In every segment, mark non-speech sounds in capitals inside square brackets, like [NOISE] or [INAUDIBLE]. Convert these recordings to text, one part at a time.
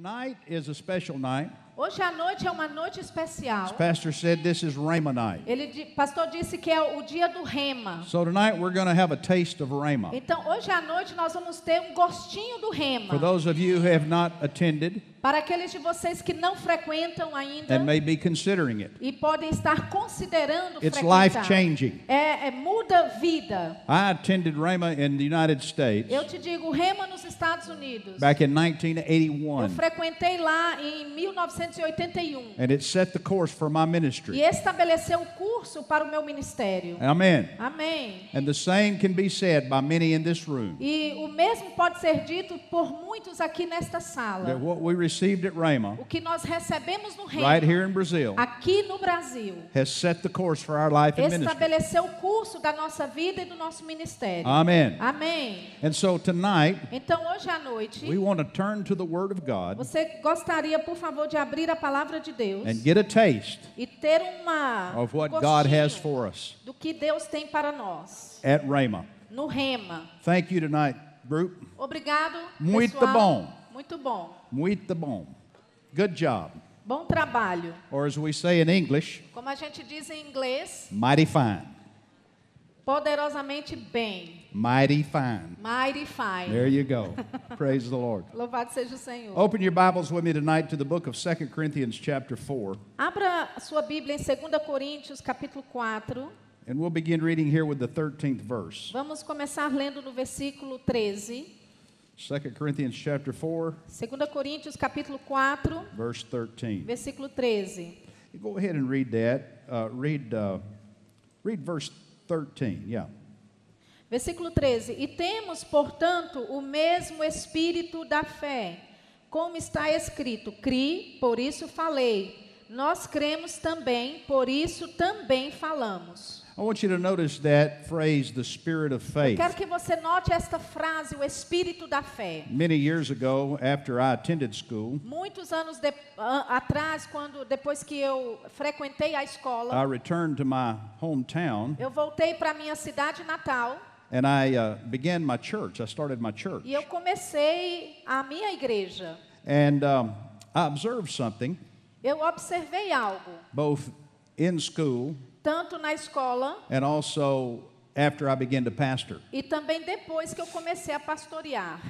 Tonight is a special night. Hoje à noite é uma noite As especial. pastor said this is Rhema night. Ele, pastor disse que é o dia do rema. So tonight we're going to have a taste of Rhema. Então, hoje à noite nós vamos ter um gostinho do rema. For those of you who have not attended Para aqueles de vocês que não frequentam ainda and may be considering it, e podem estar considerando it's frequentar. life changing. É, é muda vida. I attended Rhema in the United States Eu te digo, rema nos Estados Unidos. back in Eu 1981, frequentei lá em 1981 and it set the course for my e ministry. estabeleceu o curso para o meu ministério. Amen. Amém. And the same can be said by many in this room E o mesmo pode ser dito por muitos aqui nesta that sala. what we received at Rhema O que nós recebemos no reino, right here in Brazil aqui no Brasil, has set the course for our life and ministry. estabeleceu o curso da nossa vida e do nosso ministério. Amen. Amém. And so tonight Então hoje à noite, we want to turn to the Word of God você gostaria, por favor, de abrir a palavra de Deus and get a taste e ter uma of what God has for us do que Deus tem para nós at Rhema. no rema. Thank you tonight, group. Obrigado, Muito pessoal. bom. Muito bom. Muito bom. Good job. Bom trabalho. Or as we say in English, Como a gente diz em inglês, mighty fine. poderosamente bem. Mighty fine. Mighty fine. There you go. [LAUGHS] Praise the Lord. Louvado seja o Senhor. Open your Bibles with me tonight to the book of 2 Corinthians chapter 4, Abra sua Bíblia em 2 Coríntios, capítulo 4. and we'll begin reading here with the 13th verse. Vamos começar lendo no versículo 13. 2 Corinthians chapter 4, 2 Coríntios, capítulo 4, verse 13. versículo 13. Go ahead and read that. Uh, read, uh, read verse 13. Yeah. Versículo 13: E temos, portanto, o mesmo espírito da fé, como está escrito: Cri, por isso falei. Nós cremos também, por isso também falamos. I want you to notice that phrase, the spirit of faith. Quero que você note esta frase, o espírito da fé. Many years ago, after I attended school, Muitos anos de- a- atrás, quando depois que eu frequentei a I escola, I returned to my hometown eu voltei para minha cidade natal and I uh, began my church. I started my church. e eu comecei a minha igreja. And um, I observed something Eu observei algo, both in school tanto na escola and also after I began to pastor. e também depois que eu comecei a pastorear.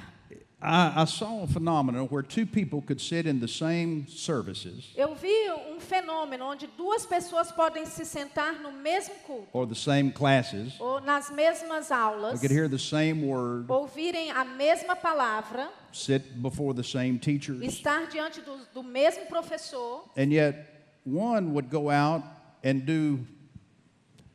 I, I saw a phenomenon where two people could sit in the same services Eu vi um fenômeno onde duas pessoas podem se sentar no mesmo culto or the same classes, ou nas mesmas we aulas, could hear the same word, ouvirem a mesma palavra, sit before the same teachers, estar diante do, do mesmo professor and yet one would go out and do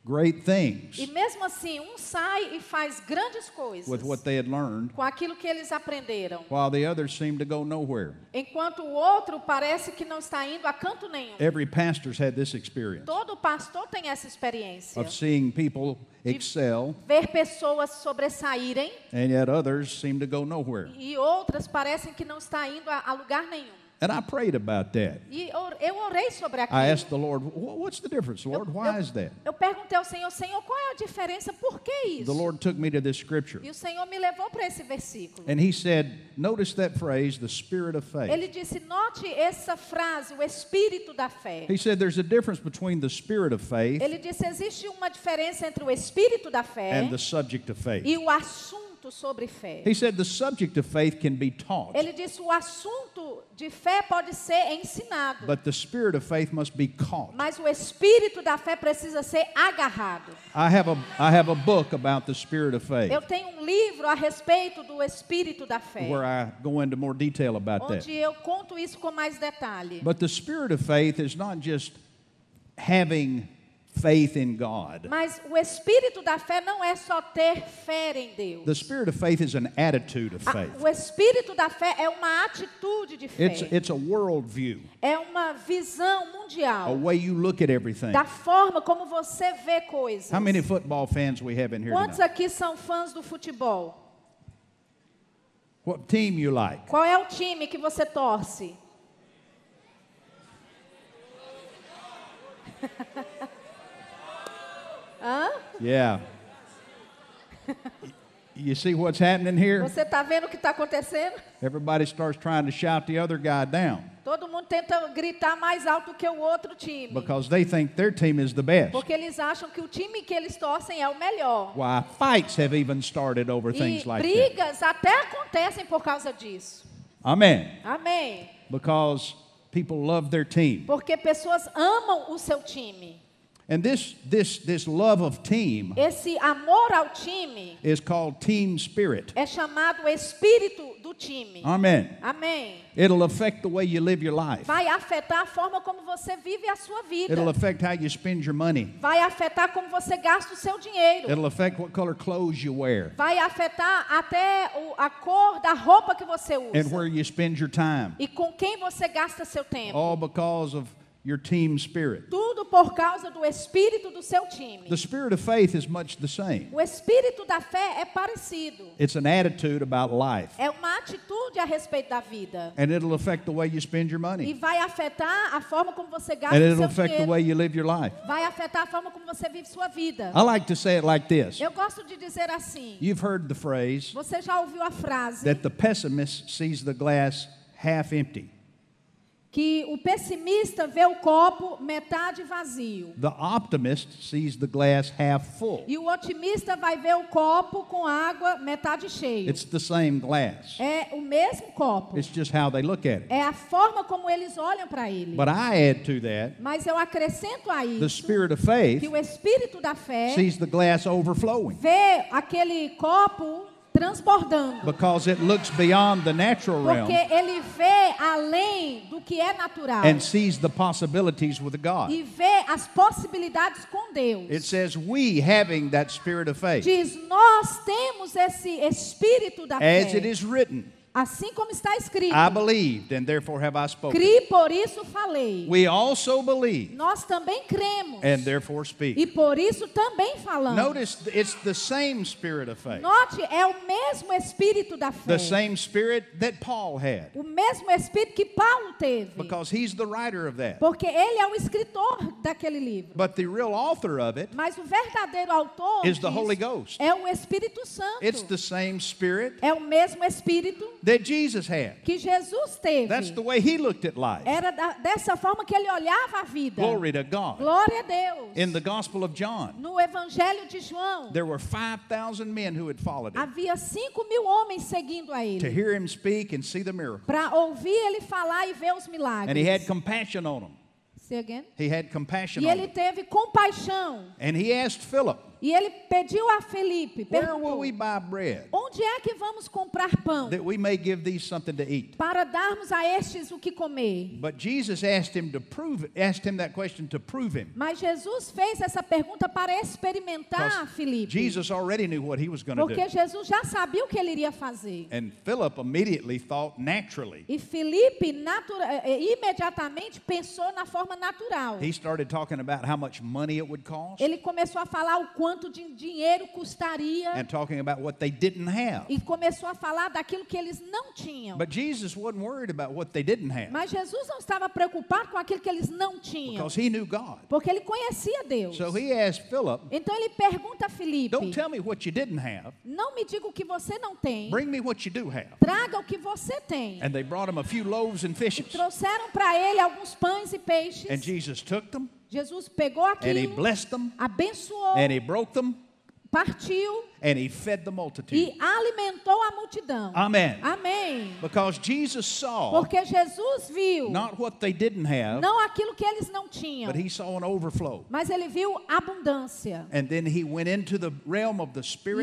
great things e mesmo assim um sai e faz grandes coisas with what they had learned, com aquilo que eles aprenderam, while the others seemed to go nowhere. enquanto o outro parece que não está indo a canto nenhum. Every pastor's had this experience Todo pastor tem essa experiência. of seeing people excel, Ver pessoas sobressaírem and yet others seem to go nowhere. e outras parecem que não está indo a, a lugar nenhum. And I prayed about that. E eu, eu orei sobre I aquilo. asked the Lord, "Wh- What's the difference, Lord? Why is that? Eu perguntei ao Senhor, Senhor, qual é a diferença? Por que isso? The Lord took me to this scripture. E o Senhor me levou para esse versículo. And He said, Notice that phrase, the spirit of faith. Ele disse: note essa frase, o espírito da fé. He said, There's a difference between the spirit of faith Ele disse: existe uma diferença entre o espírito da fé and the subject of faith. e o assunto sobre fé. He said, The subject of faith can be taught, Ele disse: o assunto de fé pode ser ensinado, but the spirit of faith must be caught. mas o espírito da fé precisa ser agarrado. I have a, I have a book about the spirit of faith Eu tenho um livro a respeito do espírito da fé, where I go into more detail about that. onde eu conto isso com mais detalhe. But the spirit of faith is not just having faith in God. Mas o espírito da fé não é só ter fé em Deus. The spirit of faith is an attitude of A- faith. o espírito da fé é uma atitude de fé. It's, it's a worldview, É uma visão a mundial way you look at everything. da forma como você vê coisas. How many football fans we have in here Quantos tonight? aqui são fãs do futebol? What team you like? Qual é o time que você torce? [LAUGHS] Hã? Yeah. You see what's happening here? Você está vendo o que está acontecendo? Everybody starts trying to shout the other guy down Todo mundo tenta gritar mais alto que o outro time. because they think their team is the best. Porque eles acham que o time que eles torcem é o melhor. Why, fights have even started over E things like that. brigas até acontecem por causa disso. Amen. Amém. Because people love their team. Porque pessoas amam o seu time. And this, this, this love of team Esse amor ao time is called team spirit. é chamado espírito do time. Amen. Amém. It'll affect the way you live your life. Vai afetar a forma como você vive a sua vida. It'll affect how you spend your money. Vai afetar como você gasta o seu dinheiro. It'll affect what color clothes you wear Vai afetar até o- a cor da roupa que você and usa. where you spend your time. E com quem você gasta seu tempo. All because of your team spirit. Tudo por causa do espírito do seu time. The spirit of faith is much the same. O espírito da fé é parecido. It's an attitude about life. É uma atitude a respeito da vida. And it'll affect the way you spend your money. E vai afetar a forma como você gasta And it'll seu affect the way you live your life. Vai afetar a forma como você vive sua vida. I like to say it like this. Eu gosto de dizer assim. You've heard the phrase Você já ouviu a frase that the pessimist sees the glass half empty. Que o pessimista vê o copo metade vazio The optimist sees the glass half full. e o otimista vai ver o copo com água metade cheio. It's the same glass. É o mesmo copo. It's just how they look at it. É a forma como eles olham para ele. But I add to that Mas eu acrescento a the isso spirit of faith que o espírito da fé sees the glass overflowing vê aquele copo transbordando. because it looks beyond the natural Porque realm ele vê além do que é natural. and sees the possibilities with God. E vê as possibilidades com Deus. It says, We having that spirit of faith, Diz, nós temos esse espírito da as it is written, Assim como está escrito. I believed, and therefore have I spoken. Cri, por isso falei. We also believe, Nós também cremos. and therefore speak. E por isso também falamos. Notice it's the same spirit of faith, Note, é o mesmo espírito da fé. the same spirit that Paul had, O mesmo espírito que Paulo teve. because he's the writer of that. Porque ele é o escritor daquele livro. But the real author of it Mas o verdadeiro autor is the Holy Ghost. é o Espírito Santo. It's the same spirit É o mesmo Espírito that Jesus had. que Jesus teve. That's the way he looked at life. Era da- dessa forma que ele olhava a vida. Glory to God. Glória a Deus. In the Gospel of John, No Evangelho de João, there were 5,000 men who had followed him havia cinco mil homens seguindo a to ele. hear him speak and see the miracle. Para ouvir ele falar e ver os And milagres. he had compassion on them. Say again. He had compassion E on ele teve compaixão. And he asked Philip, E ele pediu a Felipe, perguntou, onde é que vamos comprar pão that we may give these something to eat? para darmos a estes o que comer? Mas Jesus fez essa pergunta para experimentar Because Felipe. Jesus already knew what he was going to Porque. Jesus já sabia o que ele iria fazer. And Philip immediately thought naturally. E Felipe eh, eh, imediatamente pensou na forma natural. He started talking about how much money it would cost Ele começou a falar o quanto de dinheiro custaria and talking about what they didn't have. e começou a falar daquilo que eles não tinham. But Jesus wasn't worried about what they didn't have Mas Jesus não estava preocupado com aquilo que eles não tinham, because he knew God. porque ele conhecia Deus. So he asked Philip, Então ele pergunta a Felipe: Don't tell me what you didn't have, Não me diga o que você não tem, bring me what you do have. traga o que você tem. And they brought him a few loaves and fishes. Trouxeram para ele alguns pães e peixes. And Jesus took them Jesus pegou and he aquilo, blessed them abençoou, and he broke them partiu and he fed the multitude. e alimentou a multidão. Amém. Because Jesus saw Porque Jesus viu not what they didn't have, não aquilo que eles não tinham, but he saw an overflow. mas ele viu abundância. E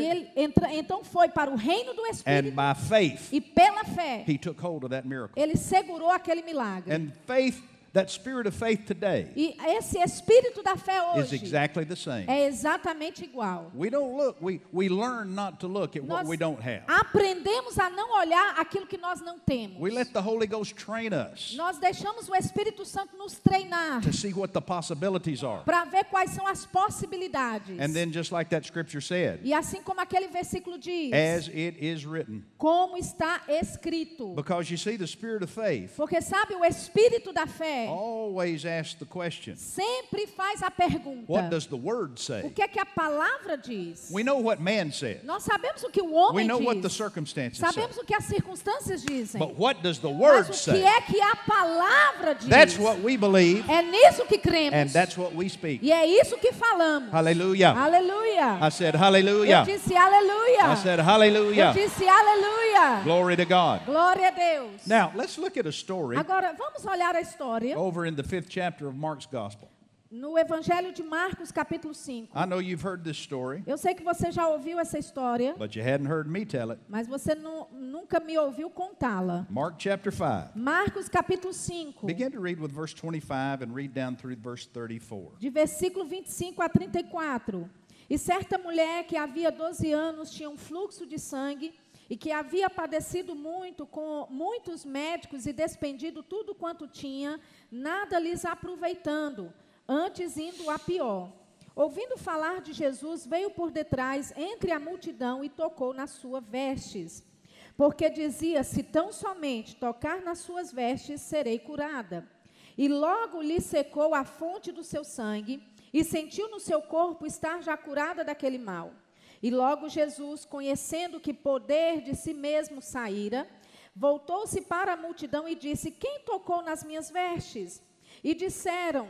ele entra, então foi para o reino do and Espírito by faith, e pela fé he took hold of that miracle. ele segurou aquele milagre. And faith, that spirit of faith today, E esse espírito da fé is hoje exactly the same. é exatamente igual. We don't look, we, we learn not to look at what we don't have. aprendemos a não olhar aquilo que nós não temos. We let the Holy Ghost train us Nós deixamos o Espírito Santo nos treinar to see what the possibilities are. para ver quais são as possibilidades. And then, just like that scripture said, E assim como aquele versículo diz, as it is written. como está escrito. Because you see, the spirit of faith Porque sabe, o espírito da fé fé always asks the question sempre faz a pergunta: what does the Word o say? que é que a palavra diz? We know what man says, Nós sabemos o que o we homem know what the diz. circumstances say. Sabemos o que as circunstâncias dizem. But what does the Mas Word o que say? é que a palavra diz? That's what we believe, É nisso que cremos. and that's what we speak. E é isso que falamos. Hallelujah. Aleluia. I said, Eu Hallelujah. disse aleluia. I said, Eu Hallelujah. disse aleluia. Glory to God. Glória a Deus. Now, let's look at a story Agora, vamos olhar a história over in the fifth chapter of Mark's Gospel. no Evangelho de Marcos, capítulo 5. I know you've heard this story, Eu sei que você já ouviu essa história, but you hadn't heard me tell it. mas você nu- nunca me ouviu contá-la. Mark chapter 5. Marcos, capítulo 5, Begin to read with verse 25 and read down through verse 34. de versículo 25 a 34. E certa mulher que havia 12 anos tinha um fluxo de sangue e que havia padecido muito com muitos médicos e despendido tudo quanto tinha, nada lhes aproveitando, antes indo a pior. Ouvindo falar de Jesus, veio por detrás entre a multidão e tocou nas suas vestes. Porque dizia: Se tão somente tocar nas suas vestes, serei curada. E logo lhe secou a fonte do seu sangue, e sentiu no seu corpo estar já curada daquele mal. E logo Jesus, conhecendo que poder de si mesmo saíra, voltou-se para a multidão e disse: Quem tocou nas minhas vestes? E disseram: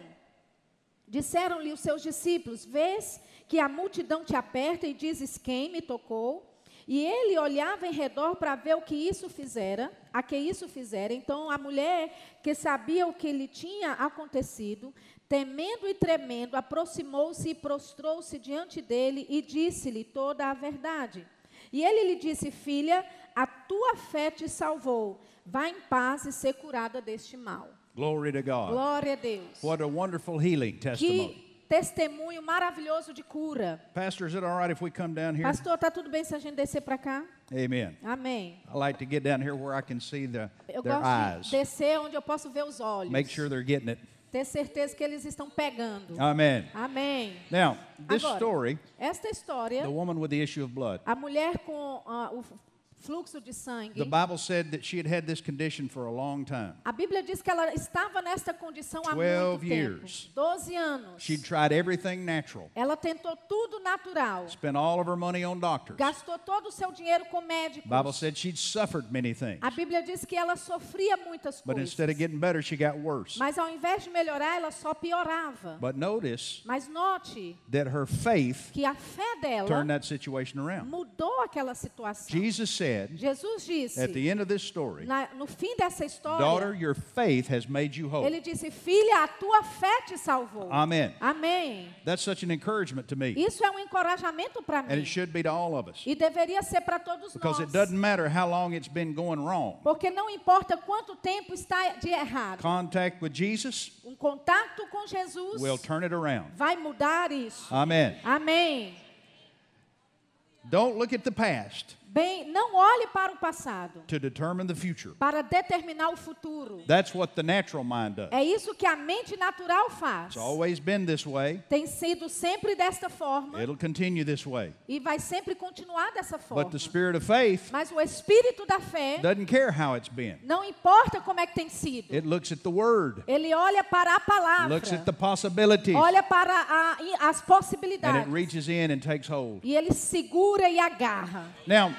Disseram-lhe os seus discípulos: Vês que a multidão te aperta e dizes: Quem me tocou? E ele olhava em redor para ver o que isso fizera, a que isso fizera. Então a mulher, que sabia o que lhe tinha acontecido, temendo e tremendo, aproximou-se e prostrou-se diante dele e disse-lhe toda a verdade. E ele lhe disse: Filha, a tua fé te salvou. Vá em paz e ser curada deste mal. Glory to God. Glória a Deus. What a wonderful healing testimony. Que testemunho maravilhoso de cura. Pastor, is it all right if we come down here? Pastor, tá tudo bem se a gente descer para cá? Amen. Amém. I like to get down here where I can see the, Eu their gosto eyes. de descer onde eu posso ver os olhos. Make sure they're getting it. Ter certeza que eles estão pegando. Amen. Amém. Now, this Agora, story, esta história, the woman with the issue of blood, a mulher com ah, o fluxo de sangue. the Bible said that she had had this condition for a long time. A Bíblia diz que ela estava nesta condição há 12 muito years. tempo. 12 anos. She'd tried everything natural, Ela tentou tudo natural. spent all of her money on doctors. Gastou todo o seu dinheiro com médicos. Bible said she'd suffered many things, A Bíblia diz que ela sofria muitas but coisas. instead of getting better, she got worse. Mas ao invés de melhorar, ela só piorava. But notice Mas note that her faith que a fé dela turned that situation around. mudou aquela situação. Jesus said Jesus disse, at the end of this story, na- no fim dessa história, Daughter, your faith has made you whole. ele disse, filha, a tua fé te salvou. Amen. Amém. That's such an encouragement to me, Isso é um encorajamento para and it mim. should be to all of us. E deveria ser para todos Because nós. it doesn't matter how long it's been going wrong. Porque não importa quanto tempo está de errado. Contact with Jesus Um contato com Jesus will turn it around. vai mudar isso. Amen. Amém. Don't look at the past Bem, não olhe para o passado to determine the future. para determinar o futuro. That's what the natural mind does. É isso que a mente natural faz. It's always been this way. Tem sido sempre desta forma It'll continue this way. e vai sempre continuar dessa forma. But the spirit of faith Mas o espírito da fé doesn't care how it's been. não importa como é que tem sido. It looks at the word, Ele olha para a palavra. looks at the possibilities, Olha para a- as and it possibilidades. reaches in and takes hold. E ele segura e agarra. Now,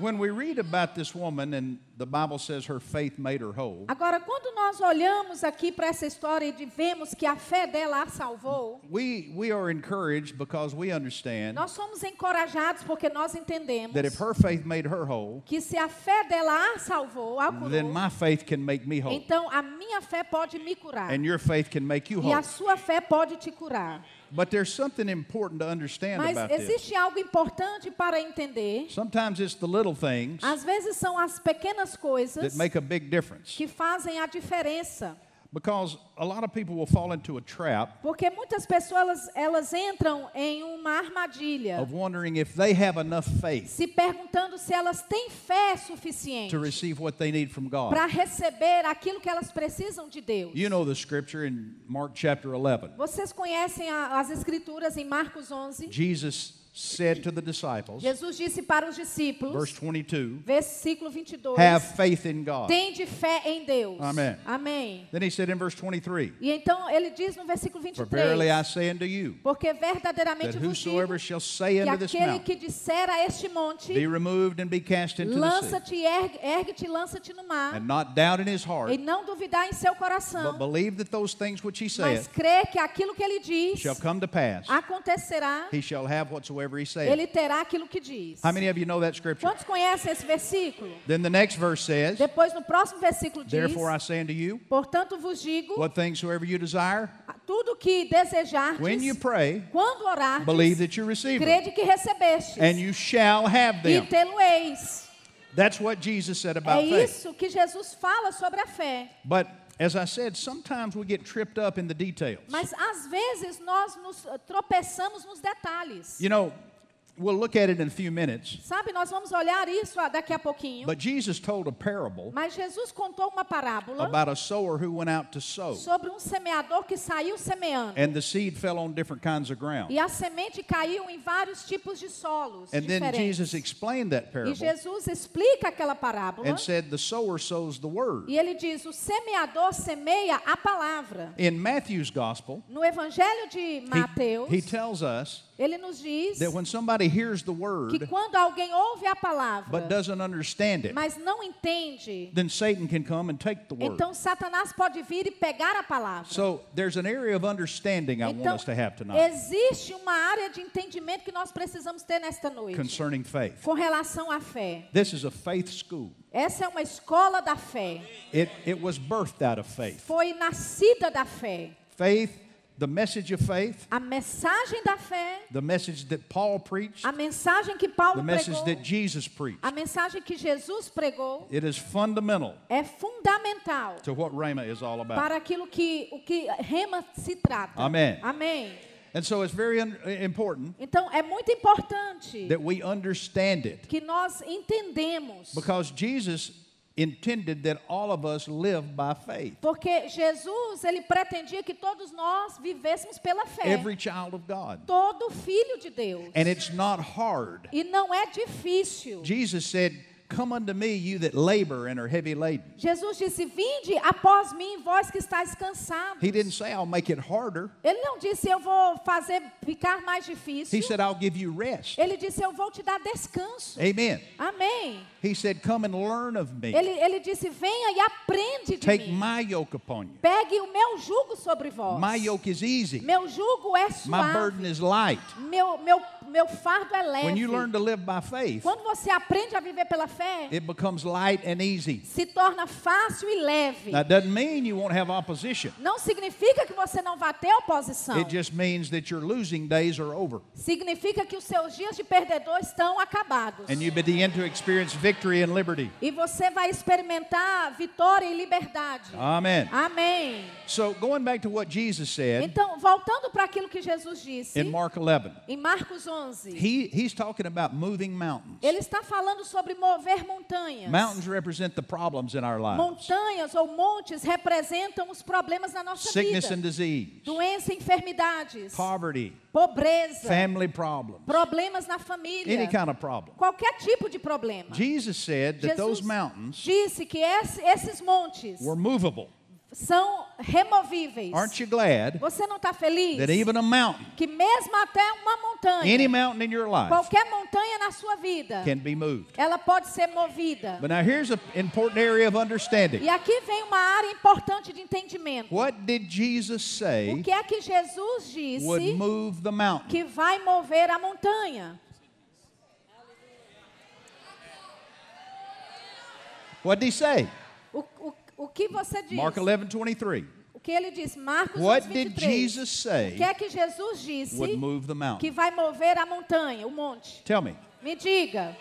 when we read about this woman and the Bible says her faith made her whole, Agora, quando nós olhamos aqui para essa história e vemos que a fé dela a salvou, we, we are encouraged because we understand nós somos encorajados porque nós entendemos that if her faith made her whole, que se a fé dela a salvou, a curou, then my faith can make me whole. então a minha fé pode me curar. And your faith can make you E a whole. sua fé pode te curar. But there's something important to understand Mas about this. existe algo importante para entender. Sometimes it's the little things Às vezes são as pequenas coisas that make a big difference. que fazem a diferença. Because a lot of people will fall into a trap Porque muitas pessoas elas entram em uma armadilha, of wondering if they have enough faith se perguntando se elas têm fé suficiente to receive what they need from God. para receber aquilo que elas precisam de Deus. You know the scripture in Mark chapter 11. Vocês conhecem a- as escrituras em Marcos 11? Jesus said to the disciples, Jesus disse para os discípulos, verse 22, versículo 22, have faith in God. tende fé em Deus. Amém. Amém. Then he said in verse 23, E então ele diz no versículo For verily 23, I say unto you, porque verdadeiramente vos digo whosoever shall say que aquele mountain, que disser a este monte, Be removed and be cast into the sea, lança-te, ergue- ergue-te, lança-te no mar, and not doubt in his heart, e não duvidar em seu but coração, believe that those things which he mas saith crer que aquilo que ele diz shall come to pass, acontecerá, he shall have whatsoever he saith. ele terá aquilo que diz. How many of you know that scripture? Quantos conhecem esse versículo? Then the next verse says, Depois, no próximo versículo diz: Therefore I say unto you, Portanto vos digo, what things soever you desire, tudo que desejardes, when you pray, quando orardes, believe that you receive crede que recebestes, and you shall have e them. tê-lo-eis. That's what Jesus said É about faith. isso que Jesus fala sobre a fé. But as I said, sometimes we get tripped up in the details. Mas às vezes nós nos eh, tropeçamos nos detalhes. You know, we'll look at it in a few minutes, Sabe, nós vamos olhar isso ah, daqui a pouquinho. but Jesus told a parable Mas Jesus contou uma parábola about a sower who went out to sow, sobre um semeador que saiu semeando. and the seed fell on different kinds of ground. E a semente caiu em vários tipos de solos And then diferentes. Jesus explained that E parable Jesus explica aquela parábola. and said, The sower sows the word. E ele diz: o semeador semeia a palavra. In Matthew's gospel, No Evangelho de he, Mateus, he tells us ele nos diz that when somebody hears the que word quando alguém ouve a palavra, but doesn't understand it, mas não entende, then Satan can come and take the word. então Satanás pode vir e pegar a palavra. So there's an area of understanding I want Então, us to have tonight existe uma área de entendimento que nós precisamos ter nesta noite concerning faith. com relação à fé. This is a faith school. Essa é uma escola da fé. It, it was birthed out of faith. Foi nascida da fé. Faith, the message of faith, A mensagem da fé, the message that Paul preached, a mensagem que Paulo the message pregou, that Jesus preached. a mensagem que Jesus pregou It is fundamental é fundamental to what Rhema is all about. para aquilo que o que rema se trata. Amém. Amém. And so it's very important Então é muito importante that we understand it que nós entendemos, because Jesus intended that all of us live by faith. porque Jesus ele pretendia que todos nós vivêssemos pela fé. Every child of God. Todo filho de Deus. And it's not hard. E não é difícil. Jesus said, Come unto me, you that labor and are heavy laden. Jesus disse: Vinde após mim, vós que estáis cansados. He didn't say, I'll make it harder. Ele não disse: Eu vou fazer ficar mais difícil. He said, I'll give you rest. Ele disse: Eu vou te dar descanso. Amen. Amém. He said, Come and learn of me. Ele, ele disse: Venha e aprende de Take mim. my yoke upon you. Pegue o meu jugo sobre vós. My yoke is easy. Meu jugo é My suave. burden is light. Meu, meu, meu fardo é leve. When you learn to live by faith, Quando você aprende a viver pela fé, it becomes light and easy. se torna fácil e leve. That doesn't mean you won't have opposition. Não significa que você não vai ter oposição. It just means that your losing days are over Significa que os seus dias de perdedor estão acabados. and you begin to experience victory and liberty. E você vai experimentar vitória e liberdade. Amen. Amém. So, going back to what Jesus said Então, voltando para aquilo que Jesus disse in Mark 11, em Marcos 11, he, he's talking about moving mountains. ele está falando sobre mover montanhas. Mountains represent the problems in our lives Montanhas ou montes representam os problemas na nossa sickness vida. and disease, Doença, enfermidades, poverty, pobreza, family problems, problemas na família, any kind of problem. qualquer tipo de problema. Jesus said that those mountains disse que esses montes were movable. São removíveis. Aren't you glad Você não está feliz? that even a mountain, Que mesmo até uma montanha, any mountain in your life, qualquer montanha na sua vida, can be moved? ela pode ser movida. But now here's an important area of understanding. E aqui vem uma área importante de entendimento. What did Jesus O say que é que Jesus disse would move the mountain? que vai mover a montanha? What did he say? O, o, o que você diz? Mark 11, 23. O que ele diz? Marcos What 11, did 23. Jesus O say que é que Jesus disse would move the que mountain? vai mover a montanha, o monte? Tell me. Me diga.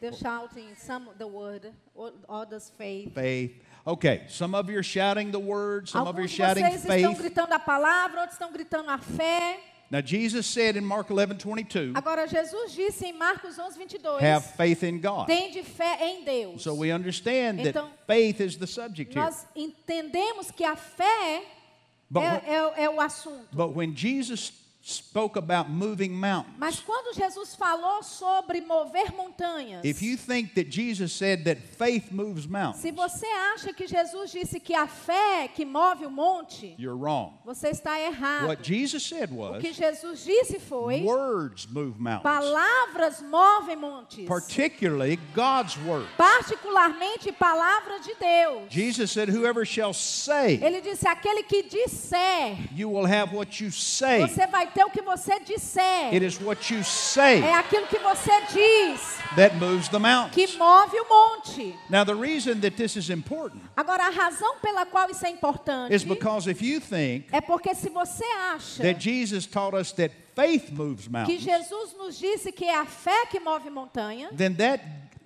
They're shouting some the word, o- others faith. Faith. Okay, some of you are shouting the word, some of you are Alguns de shouting vocês estão faith. gritando a palavra, outros estão gritando a fé. Now, Jesus said in Mark 11, 22, Agora, Jesus disse em Marcos 11, 22, have faith in God. tende fé em Deus. So we understand that Então, faith is the subject here. Nós entendemos que a fé é, é- é o assunto. but when Jesus spoke about moving mountains, Mas quando Jesus falou sobre mover montanhas, if you think that Jesus said that faith moves mountains, se você acha que Jesus disse que a fé que move o monte, you're wrong. você está errado. What Jesus said O was que Jesus disse foi: words move mountains, palavras movem montes, particularly God's word. particularmente palavra de Deus. Jesus said, Whoever shall say, Ele disse: aquele que disser, you will have what you say. você vai ter o que você disser. It is what you say É aquilo que você diz that moves the que mountains. move o monte. Now, the reason that this is important Agora, a razão pela qual isso é importante is because if you think é porque se você acha that Jesus taught us that faith moves que mountains, Jesus nos disse que é a fé que move montanha, then that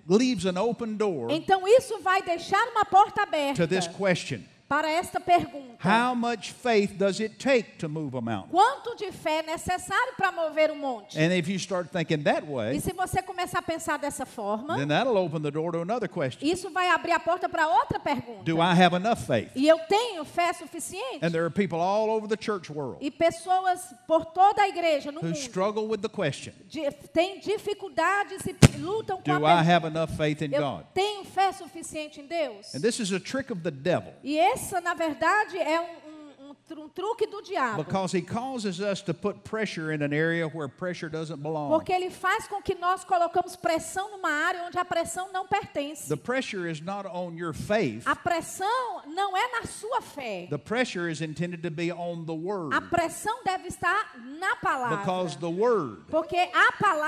leaves an open door então isso vai deixar uma porta aberta to this question para esta pergunta. How much faith does it take to move a mountain? Quanto de fé é necessário para mover o monte? And if you start thinking that E way, se você começar a pensar dessa forma, then that'll open the door to another question isso vai abrir a porta para outra pergunta. Do I have enough faith? E eu tenho fé suficiente? And there are people all over the church world E pessoas por toda a igreja no who mundo struggle with the question de- têm dificuldades e lutam com Do a I pergunta. have enough faith in Eu God? tenho fé suficiente em Deus? And this is a trick of the devil E essa, na verdade, é um, um- tru- truque do diabo. because he causes us to put pressure in an area where pressure doesn't belong. Porque ele faz com que nós colocamos pressão numa área onde a pressão não pertence. The pressure is not on your faith, A pressão não é na sua fé. the pressure is intended to be on the Word A pressão deve estar na palavra. because the Word Porque a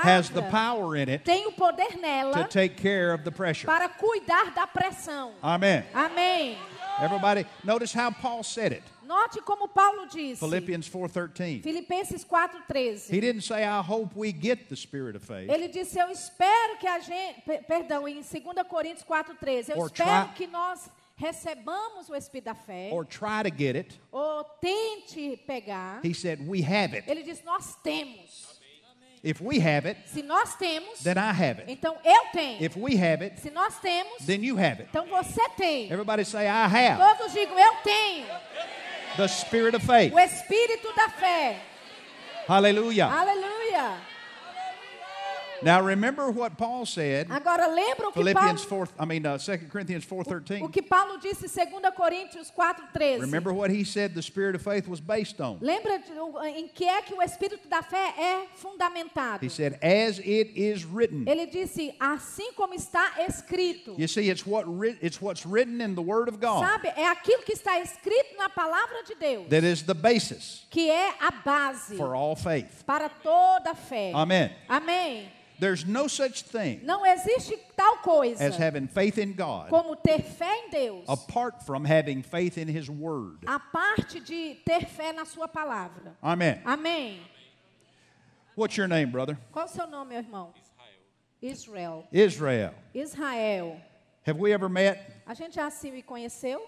has the palavra power in it tem o poder to nela take care of the pressure. para cuidar da pressão. Amen. Amém. Everybody, notice how Paul said it. Note como Paulo disse. Philippians 4:13. Filipenses 4:13. He didn't say, "I hope we get the spirit of faith." Ele disse: Eu espero que a gente. per- Perdão, em 2 Coríntios 4,13. Eu Or espero try- que nós recebamos o Espírito da fé. Or try to get it. ou tente pegar. He said, "We have it. Ele disse: Nós temos. If we have it, Se nós temos, then I have it. então eu tenho. If we have it, Se nós temos, then you have it." então você tem. Everybody say, "I have Todos digam: Eu tenho. the spirit of faith." O Espírito da fé. Hallelujah. Aleluia. Now remember what Paul said, Agora lembra o que Philippians Paulo, 4, I mean uh, 2 Corinthians o 4:13. que Paulo disse em 2 Coríntios 4,13. Remember what he said the spirit of faith was based on. Lembra de- o- em que é que o Espírito da fé é fundamentado? He said, "As it is written." Ele disse, assim como está escrito. You see, it's what it's what's written in the Word of God Sabe, é aquilo que está escrito na palavra de Deus, that is the basis que é a base for all faith. para toda a fé. Amen. Amém. There's no such thing Não existe tal coisa as having faith in God como ter fé em Deus, apart from having faith in His Word. a parte de ter fé na sua palavra. Amen. Amém. What's your name, brother? Qual o seu nome, meu irmão? Israel. Israel. Israel. Have we ever met? A gente já se conheceu?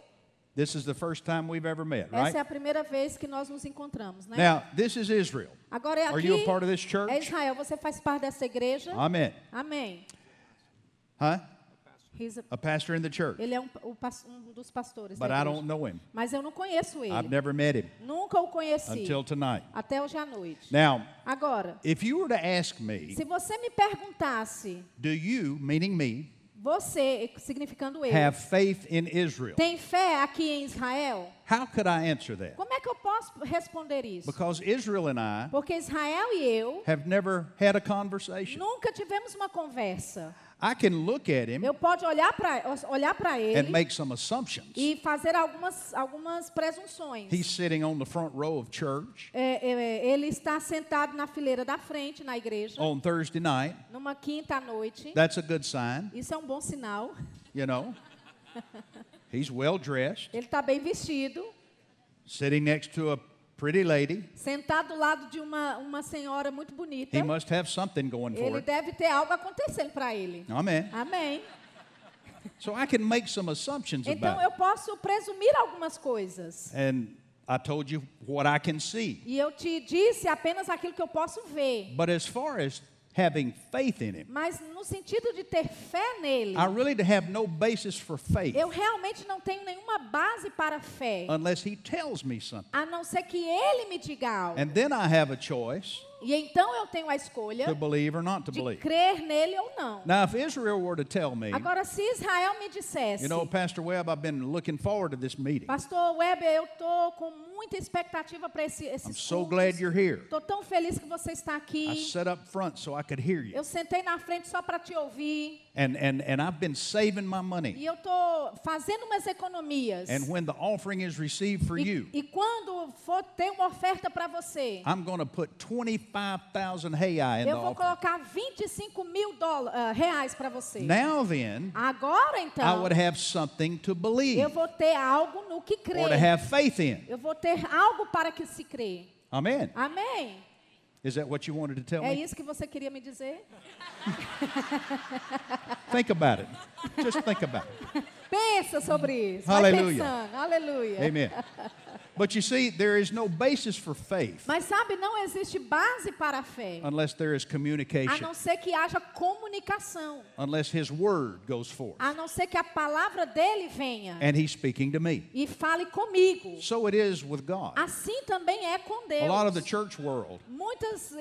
This is the first time we've ever met, Essa é right? a primeira vez que nós nos encontramos, né? Now, this is Israel. Agora é Are aqui. you a part of this É church? Israel. Você faz parte dessa igreja? Amen. Amém. Huh? He's a- A pastor in the church. ele é um, um dos pastores But I don't know him. Mas eu não conheço ele. I've never met him Nunca o conheci. until tonight. Até hoje à noite. Now, Agora, if you were to ask me, se você me perguntasse, do you, meaning me, você, significando eu, have faith in Israel? tem fé aqui em Israel? How could I answer that? Como é que eu posso responder isso? Because Israel and I Porque Israel e eu have never had a conversation. nunca tivemos uma conversa. I can look at him Eu posso olhar para olhar para and ele make some assumptions. e fazer algumas, algumas presunções. He's sitting on the front row of church É, é, ele está sentado na fileira da frente, na igreja, on Thursday night. numa quinta noite. That's a good sign, Isso é um bom sinal. you know. [LAUGHS] He's well dressed, Ele está bem vestido, sitting next to a pretty lady. sentado do lado de uma, uma senhora muito bonita. He must have something going for Ele it. deve ter algo acontecendo para ele. Amen. Amém. So I can make some assumptions Então about eu posso presumir algumas coisas. And I told you what I can see. E eu te disse apenas aquilo que eu posso ver. But as far as having faith in Him. Mas no sentido de ter fé nele, I really have no basis for faith eu realmente não tenho nenhuma base para fé, unless He tells me something. a não ser que ele me diga algo. And then I have a choice E então eu tenho a escolha to believe or not to de believe. crer nele ou não. Now, if Israel were to tell me, Agora, se Israel me dissesse, you know, Pastor Webb, I've been looking forward to this meeting. Pastor Weber, eu tô com muita expectativa para esse, esses I'm so glad you're here. Tô tão feliz que você está I aqui. sat up front so I could hear you. Eu sentei na frente só para te ouvir. And, and, and I've been saving my money. E eu tô fazendo umas economias. And when the offering is received for E, you, e quando for ter uma oferta para você, I'm going to put 25,000 Hai in the eu vou offering. colocar 25 mil ah, reais para você. Now then, Agora I então, would have something to believe eu vou ter algo no que or to crer. have faith in. Eu vou ter algo para que se crer. Amen. Amém? Is that what you wanted to tell É me? isso que você queria me dizer? Think about it. Just think about it. Pensa sobre isso. Vai Aleluia. pensando. Aleluia. Amen. [LAUGHS] But you see, there is no basis for faith Mas sabe, não existe base para a fé. unless there is A communication, não ser que haja comunicação. unless His word goes forth A não ser que a palavra dele venha and He's speaking to me. e fale comigo. So it is with God. Assim também é com A lot of the Deus. church world Muitas,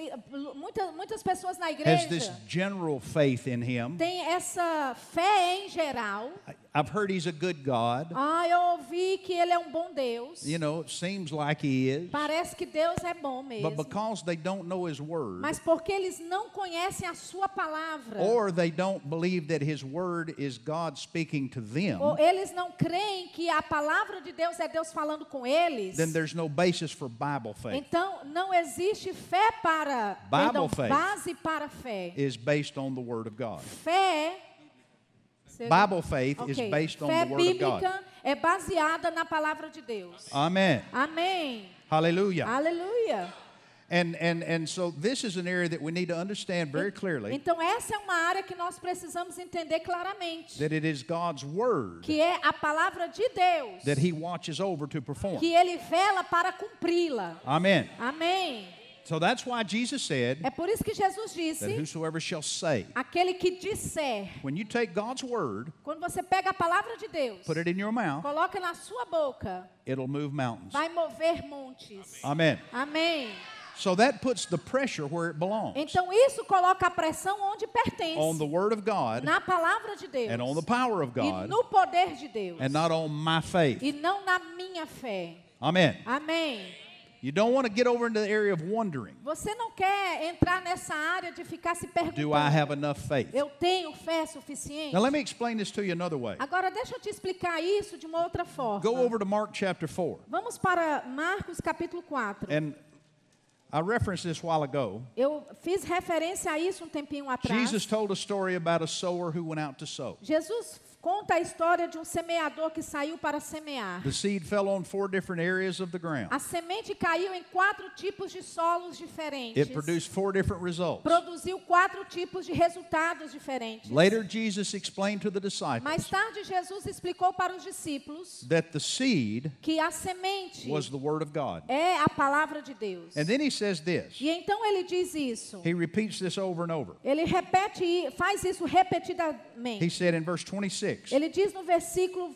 muitas, muitas pessoas na has this igreja general faith in Him. têm essa fé em geral. I've heard He's a good God. Ah, eu ouvi que ele é um bom Deus. You know, it seems like He is. Parece que Deus é bom mesmo. But because they don't know His word, Mas porque eles não conhecem a sua palavra. or they don't believe that His word is God speaking to them, Ou eles não creem que a palavra de Deus é Deus falando com eles. then there's no basis for Bible faith. Então não existe fé para Bible perdão, faith. base para fé. Is based on the word of God. Fé Você- Bible faith is Ok. based on Fé the word of God. bíblica é baseada na palavra de Deus. Amen. Amém. Hallelujah. Aleluia. And and and so this is an area that we need to understand very clearly Então essa é uma área que nós precisamos entender claramente, that it is God's word que é a palavra de Deus, that He watches over to perform. que ele vela para cumpri-la. Amen. Amém. So that's why Jesus said É por isso que Jesus that disse: whosoever shall say, aquele que disser, when you take God's word, quando você pega a palavra de Deus, put it in your mouth, coloca na sua boca, it'll move mountains. vai mover montes. Amen. Amém. So that puts the pressure where it belongs Então isso coloca a pressão onde pertence, on the word of God na palavra de Deus and on the power of e God no poder de Deus and not on my faith. e não na minha fé. Amen. Amém. You don't want to get over into the area of wondering, Você não quer entrar nessa área de ficar se do I have enough faith? eu tenho fé suficiente? Now let me explain this to you another way. Agora deixa eu te explicar isso de uma outra forma. Go over to Mark chapter 4. Vamos para Marcos capítulo 4. And I referenced this a while ago. Eu fiz referência a isso um tempinho atrás. Jesus told a story about a sower who went out to sow. Jesus conta a história de um semeador que saiu para semear. The seed fell on four different areas of the ground. A semente caiu em quatro tipos de solos diferentes. It produced four different results. Produziu quatro tipos de resultados diferentes. Later, Jesus explained to the disciples Mais tarde, Jesus explicou para os discípulos that the seed que a semente was the Word of God. é a palavra de Deus. And then he says this. E então ele diz isso. He repeats this over and over. Ele repete faz isso He repetidamente. said in verse 26 Ele diz no versículo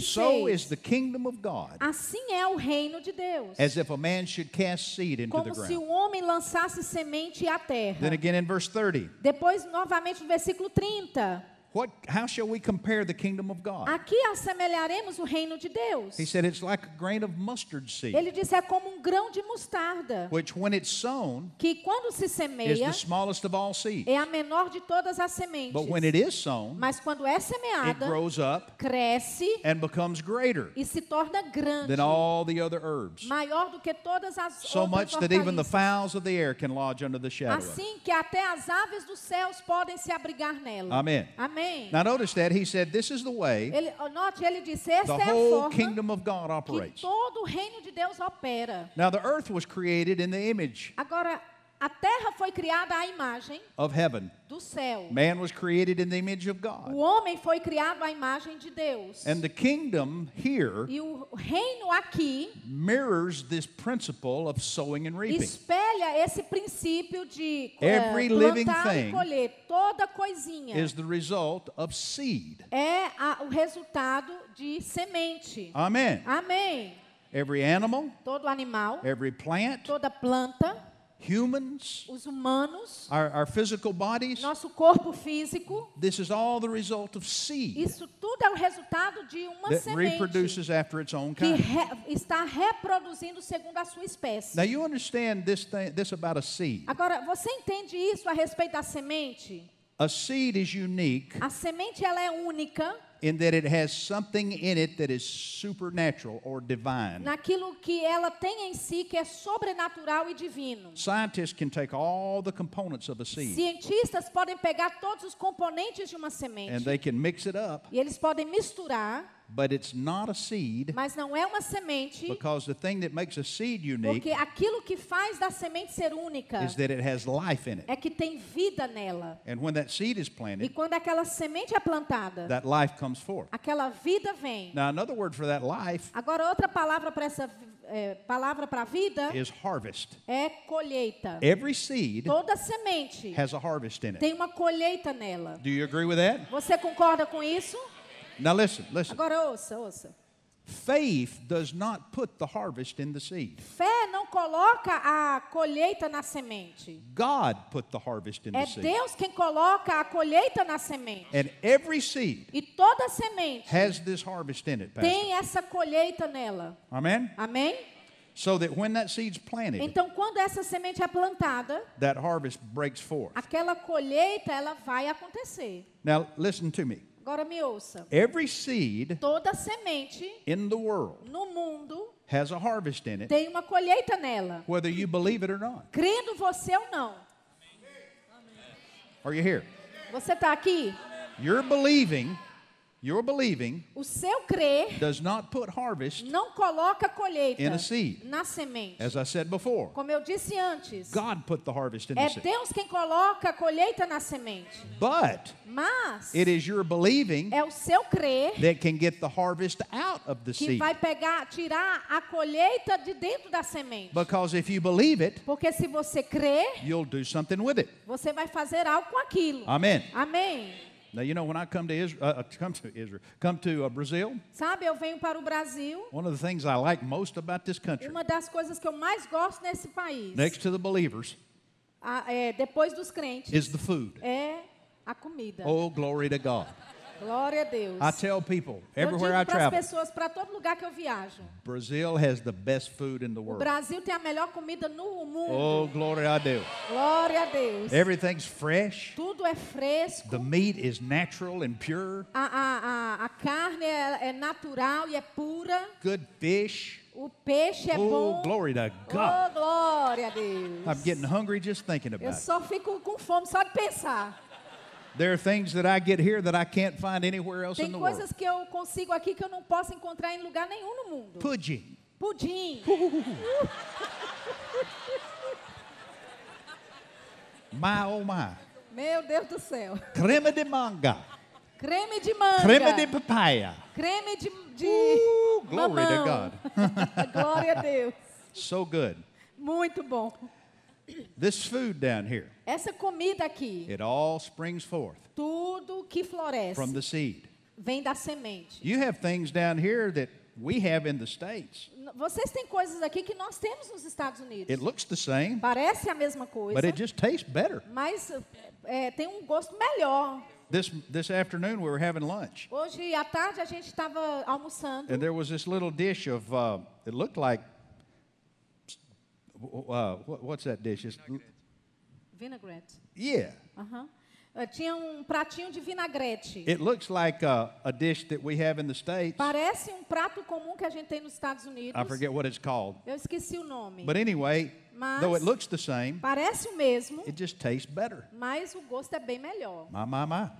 So is 26. the kingdom of God Assim é o reino de Deus. as if a man should cast seed into the Como se ground. um homem lançasse semente à terra. Then again in verse 30 Depois, novamente, no versículo 30. What, how shall we compare the kingdom of God? Aqui assemelharemos o reino de Deus. He said it's like a grain of mustard seed, Ele disse é como um grão de mostarda, which when it's sown que quando se is semeia the smallest of all seeds. é a menor de todas as sementes. But when it is sown, Mas quando é it semeada, grows up cresce and becomes greater e se torna grande, than all the other herbs. maior do que todas as So outras much that even the fowls of the air can lodge under the shadow it. Assim que até as aves dos céus podem se abrigar nela. Amen. Amém. Now notice that he said this is the way Ele, note, ele disse, esta the é a whole forma kingdom of God que operates. todo o reino de Deus opera. Now the earth was created in the image Agora, A terra foi criada à imagem of heaven. do céu. Man was created in the image of O God. homem foi criado à imagem de Deus. And the kingdom here E o reino aqui mirrors this principle of sowing and reaping. espelha esse princípio de eh, Every living plantar e colher. Toda coisinha Is the result of seed. é a- o resultado de semente. Amen. Amém. Every animal, Todo animal, every plant, toda planta, humans, os humanos, our, our physical bodies, nosso corpo físico, this is all the result of seed isso tudo é o resultado de uma that semente reproduces after its own que kind. re- está reproduzindo segundo a sua espécie. Now you understand this thing, this about a seed. Agora, você entende isso a respeito da semente? A seed is unique A semente ela é única in that it has something in it that is supernatural or divine. naquilo que ela tem em si que é sobrenatural e divino. Scientists can take all the components of a seed Cientistas podem pegar todos os componentes de uma semente and they can mix it up, e eles podem misturar, but it's not a seed mas não é uma semente, because the thing that makes a seed unique porque aquilo que faz da semente ser única is that it has life in it. é que tem vida nela. And when that seed is E planted, quando aquela semente é plantada, that life comes forth. aquela vida vem. Now, another word for that life Agora, outra palavra para essa eh, palavra para vida is harvest. é colheita. Every seed Toda semente has a harvest in it. tem uma colheita nela. Do you agree with that? Você concorda com isso? Now, listen, listen. Agora ouça, ouça. Faith does not put the harvest in the seed. Fé não coloca a colheita na semente. God put the harvest in É the seed. Deus quem coloca a colheita na semente. And every seed E toda semente has this harvest in it, Pastor. tem essa colheita nela. Amen? Amém? So that when that seed's planted, Então, quando essa semente é plantada, that harvest breaks forth. aquela colheita ela vai acontecer. Now, listen to me. Agora me ouça. Every seed Toda semente in the world no mundo has a harvest in it, tem uma colheita nela. whether you believe it or not. Crendo você ou não. Are you here? Você está aqui? Your believing, your believing O seu crer does not put harvest, não coloca colheita In a seed. na semente. as I said before. Como eu disse antes, God put the harvest in the é seed. Deus quem coloca a colheita na semente. But Mas it is your believing é o seu crer that can get the harvest out of the que seed. vai pegar, tirar a colheita de dentro da semente. Because if you believe it, Porque se você crer, you'll do something with it. você vai fazer algo com aquilo. Amen. Amém. Now you know when I come to Israel, uh, uh, come to Israel, come to uh, Brazil. Sabe, eu venho para o Brasil. One of the things I like most about this country, Uma das coisas que eu mais gosto nesse país, next to the believers, a- é, depois dos crentes, is the food. é a comida. Oh, glory to God! Glória a Deus. I tell people eu everywhere digo I para as pessoas, para todo lugar que eu viajo, Brazil has the best food in the o world. Brasil tem a melhor comida no mundo. Oh, glory a Deus! Glória a Deus. Everything's fresh. Tudo é fresco. The meat is natural and pure. A, a, a, a carne é, é natural e é pura. Good fish. O peixe é Oh, bom. glory to God! Oh, glória a Deus. I'm getting hungry just thinking Eu about it. só fico com fome só de pensar. There are things that I get here that I can't find anywhere else Tem in the world. coisas que eu consigo aqui que eu não posso encontrar em lugar nenhum no mundo. Pudding. Pudim. [LAUGHS] My oh my. Meu Deus do céu. Crema de manga. Creme de manga. Crema de papaya. Creme de, de Ooh, glory to mamão. God. [LAUGHS] Glória a Deus. So good. Muito bom. This food down here, Essa comida aqui, it all springs forth tudo que floresce, from the seed. vem da semente. You have things down here that we have in the States. Vocês têm coisas aqui que nós temos nos Estados Unidos. It looks the same, Parece a mesma coisa, but it just tastes better. mas é, tem um gosto melhor. This, this afternoon, we were having lunch, Hoje à tarde a gente estava almoçando and there was this little dish of, uh, it looked like, uh, what, what's that dish? It's, vinaigrette. yeah, Aham. Eh, Tinha um pratinho de vinagrete. it looks like uh, a dish that we have in the States. Parece um prato comum que a gente tem nos Estados Unidos. I forget what it's called. Eu esqueci o nome. But anyway, Mas- though it looks the same, Parece o mesmo, it just tastes better. mas o gosto é bem melhor. My, my, my.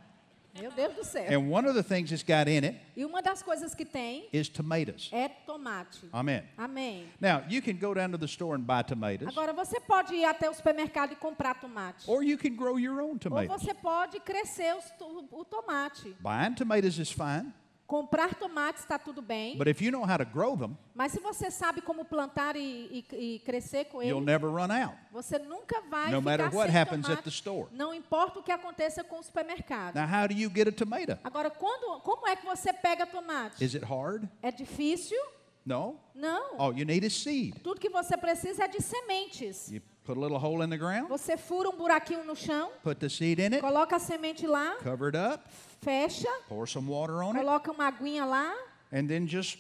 Meu Deus do céu. And one of the things it's got in it E uma das coisas que tem is tomatoes. é tomate. Amen. Amém. Now, you can go down to the store and buy tomatoes, Agora, você pode ir até o supermercado e comprar tomate. or you can grow your own Ou tomatoes. você pode crescer os to- o tomate. Buying tomatoes is fine, Comprar tomates está tudo bem, but if you know how to grow them, mas se você sabe como plantar e, e- e crescer com you'll ele, never run out, você nunca vai no matter ficar what sem happens at tomate. the store. Não importa o que aconteça com o supermercado. Now, how do you get a tomato? Agora, quando, como é que você pega tomate? Is it hard? É difícil? No. Não. All you need is seed. Tudo que você precisa é de sementes. You put a little hole in the ground, Você fura um buraquinho no chão, put the seed in it, coloca a semente lá, cover it up, fecha, pour some water on it, coloca uma aguinha lá and then just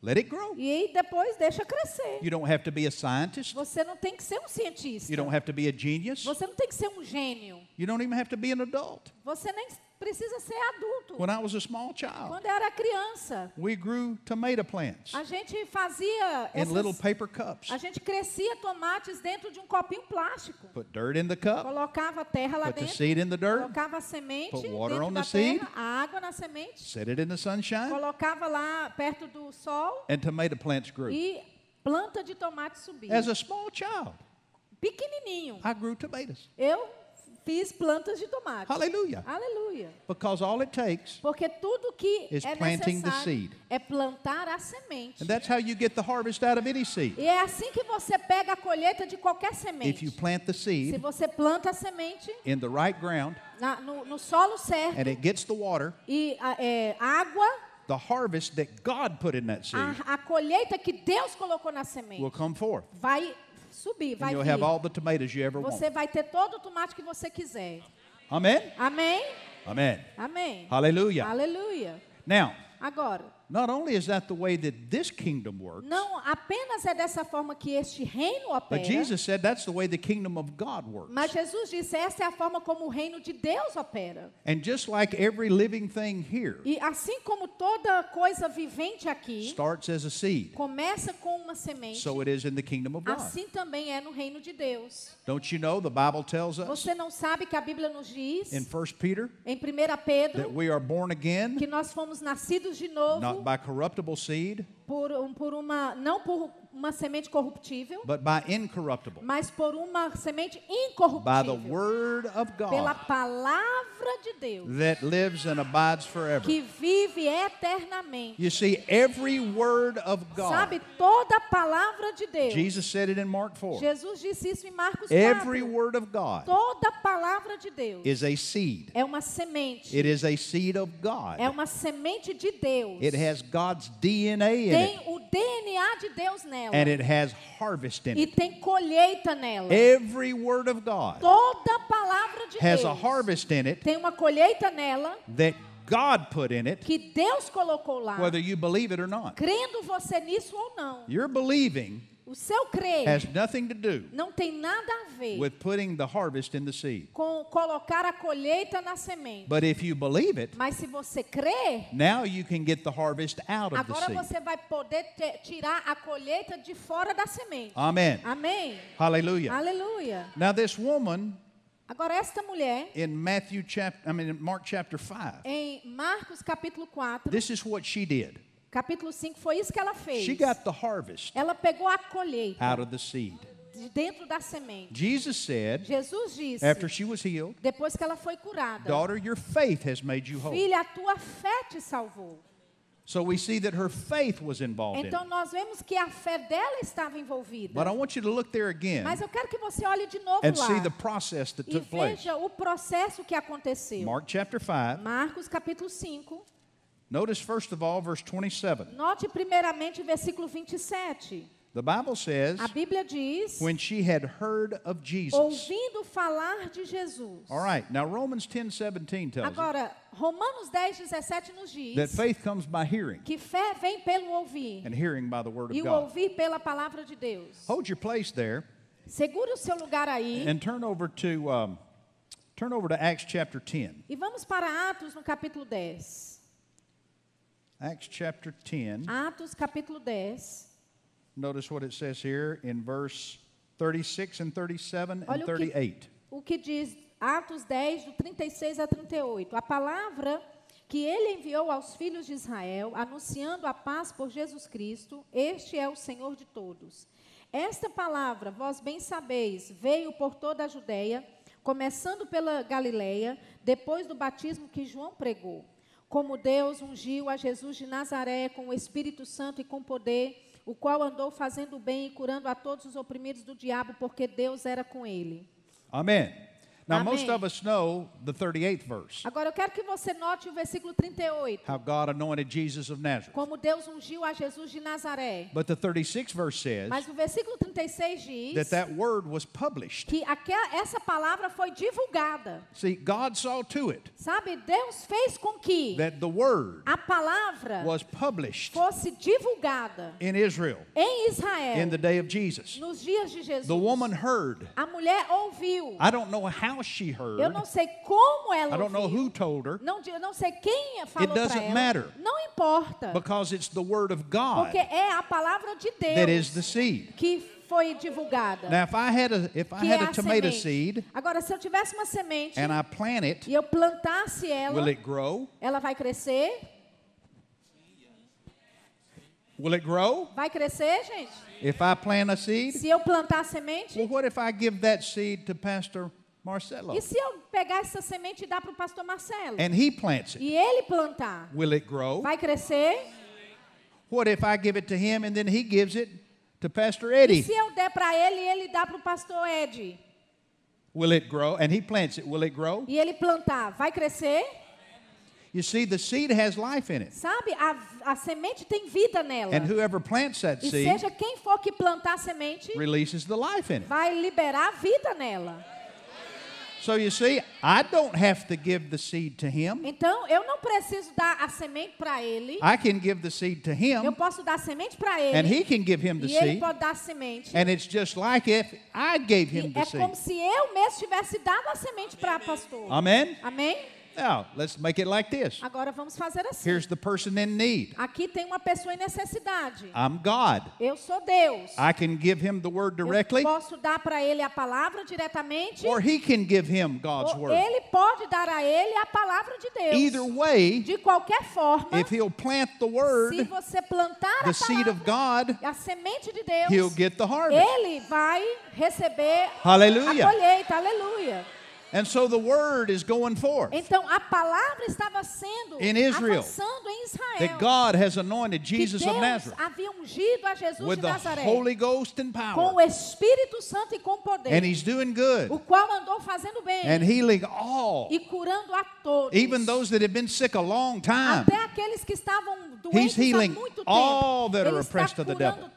let it grow. e aí depois deixa crescer. You don't have to be a scientist. Você não tem que ser um cientista. You don't have to be a genius. Você não tem que ser um gênio. You don't even have to be an adult. Você nem precisa ser adulto. When I was a small child, Quando eu era criança, we grew tomato plants a gente fazia in little essas, paper cups. a gente crescia tomates dentro de um copinho plástico. Put dirt in the cup, Colocava terra lá put the dentro, seed in the dirt, colocava a semente put water dentro on da the seed. terra, a água na semente, set it in the sunshine, colocava lá perto do sol and tomato plants grew. e planta de tomate subia. As a small child, Pequenininho. I grew tomatoes. Eu fiz plantas de tomate. Hallelujah. Aleluia. Because all it takes, Porque tudo que Is é planting the necessário seed. é plantar a semente. and that's how you get the harvest out of any seed. E é assim que você pega a colheita de qualquer If semente. you plant the Se seed você planta a semente in the right ground na- no, no solo certo and it gets the water, e a- é, água, the harvest that God put in that seed a, a colheita que Deus colocou na will semente come forth. vai subir, vai you'll vir. have all the tomatoes you ever want. Você vai ter todo o tomate que você quiser. Amen? Amém? Amen. Amém. Hallelujah. Aleluia. Now, Agora, not only is that the way that this kingdom works, não apenas é dessa forma que este reino opera, but Jesus said that's the way the kingdom of God works. mas Jesus disse, essa é a forma como o reino de Deus opera. And just like every living thing here E assim como toda coisa vivente aqui starts as a seed, começa com uma semente, so it is in the kingdom of God. assim também é no reino de Deus. Don't you know the Bible tells us Você não sabe que a Bíblia nos diz, in 1 Peter em 1 that Pedro, we are born again que nós fomos nascidos de novo by corruptible seed, por, por uma, não por uma semente corruptível, but by incorruptible, mas por uma semente by the incorruptível, word of pela God palavra de Deus, that lives and abides forever. que vive eternamente. You see, every word of God, Sabe, toda a palavra de Deus. Jesus said it in Mark 4, Jesus disse isso em Marcos 4. every word of God Toda a palavra de Deus is a seed. é uma semente. It is a seed of God. É uma semente de Deus. It has God's DNA in Tem it, o DNA de Deus nela. And it has harvest in E it. tem colheita nela. Every word of God Toda palavra de has Deus a harvest in it tem uma colheita nela that God put in it, que Deus colocou lá. whether you believe it or not. Crendo você nisso ou não. Your believing O seu crer has nothing to do não tem nada a ver with putting the harvest in the seed. com colocar a colheita na semente. But if you believe it, Mas se você crer, now you can get the harvest out of the agora seed. você vai poder tirar a colheita de fora da semente. Amen. Amém? Hallelujah. Aleluia. Now this woman Agora esta mulher in Matthew chapter I mean Mark chapter 5, em Marcos capítulo 4, this is what she did. Capítulo 5, foi isso que ela fez. She got the harvest Ela pegou a colheita out of the seed. de dentro da semente. Jesus said, Jesus disse, after she was healed, depois que ela foi curada, Daughter, your faith has made you whole. filha, a tua fé te salvou. So we see that her faith was involved in Então it. nós vemos que a fé dela estava envolvida. But I want you to look there again Mas eu quero que você olhe de novo and lá see the process that e took place. veja o processo que aconteceu. Mark chapter 5. Marcos capítulo 5. Notice first of all verse 27. Note primeiramente o versículo 27. The Bible says, A Bíblia diz, when she had heard of Jesus. ouvindo falar de Jesus. All right, now Romans 10 17 tells us Agora, Romanos 10, 17 nos that faith comes by hearing, que fé vem pelo ouvir and hearing by the word e of o God. ouvir pela palavra de Deus. Hold your place there Segure o seu lugar aí and turn over to um, turn over to Acts chapter 10. e vamos para Atos no capítulo 10. Acts chapter 10. Atos capítulo 10. Notice what it says here in verse 36 and 37 and Olha o que, 38. o que diz Atos 10, do 36 a 38. A palavra que ele enviou aos filhos de Israel, anunciando a paz por Jesus Cristo, este é o Senhor de todos. Esta palavra, vós bem sabeis, veio por toda a Judéia, começando pela Galileia, depois do batismo que João pregou. Como Deus ungiu a Jesus de Nazaré com o Espírito Santo e com poder, o qual andou fazendo bem e curando a todos os oprimidos do diabo, porque Deus era com ele. Amen. Now, Amém. most of us know the 38th verse Agora eu quero que você note o versículo 38. how God anointed Jesus of Nazareth. Como Deus ungiu a Jesus de Nazaré. But the 36th verse says Mas o versículo 36 diz that that word was published. que aquela, essa palavra foi divulgada. See, God saw to it Sabe, Deus fez com que that the word a palavra was published fosse divulgada in Israel em Israel in the day of Jesus. nos dias de Jesus. The woman heard. A mulher ouviu. I don't know how she Eu heard. não sei como ela I don't know who told her Não, eu não sei quem falou para doesn't ela. matter. Não importa. because it's the word of God Porque é a palavra de that is Deus the seed. que foi divulgada. Now, if I had a if I had é a a tomato seed Agora, se eu tivesse uma semente and I plant it, e eu plantasse ela, will it grow? ela vai crescer? Will it grow? Vai crescer, gente? If I plant a seed, Se eu plantar a semente? well, what if I give that seed to Pastor Marcelo E se eu pegar essa semente e dar para o pastor Marcelo? and he plants it? E ele plantar? Will it grow? Vai crescer? What if I give it to him and then he gives it to Pastor E Eddie? se eu der para ele e ele dá para o pastor Ed? Will it grow? And he plants it. Will it grow? E ele plantar? Vai crescer? You see, the seed has life in it. Sabe, a, a semente tem vida nela. And whoever plants that E seed seja quem for que plantar a semente, releases the life in it. vai liberar vida nela. So you see, I don't have to give the seed to him. Então, eu não preciso dar a semente para ele. I can give the seed to Eu him, posso dar a semente para and ele. he can give him the E ele seed. pode dar a semente. And it's just like if I gave E him the é seed. como se eu mesmo tivesse dado a semente para pastor. Amen? Amém? Now, let's make it like this. Agora vamos fazer assim. Here's the person in need. Aqui tem uma pessoa em necessidade. I'm God. Eu sou Deus. I can give him the word directly, Eu posso dar para ele a palavra diretamente. or he can give him God's word. ele pode dar a ele a palavra de Deus. Either way, De qualquer forma, if he'll plant the se word, você plantar the a seed of palavra, God, a semente de Deus, he'll get the harvest. ele vai receber Hallelujah. a colheita. Aleluia. And so the word is going forth Então a palavra estava sendo In Israel, avançando em Israel. that God has anointed que Jesus Deus of Nazareth havia ungido a Jesus with de the Holy Ghost and com power. o Espírito Santo e com poder, And he's doing o good qual andou fazendo bem and healing all, e curando a todos, even those that have been sick a long time. até aqueles que estavam doentes há healing muito tempo. all that are oppressed está of the devil.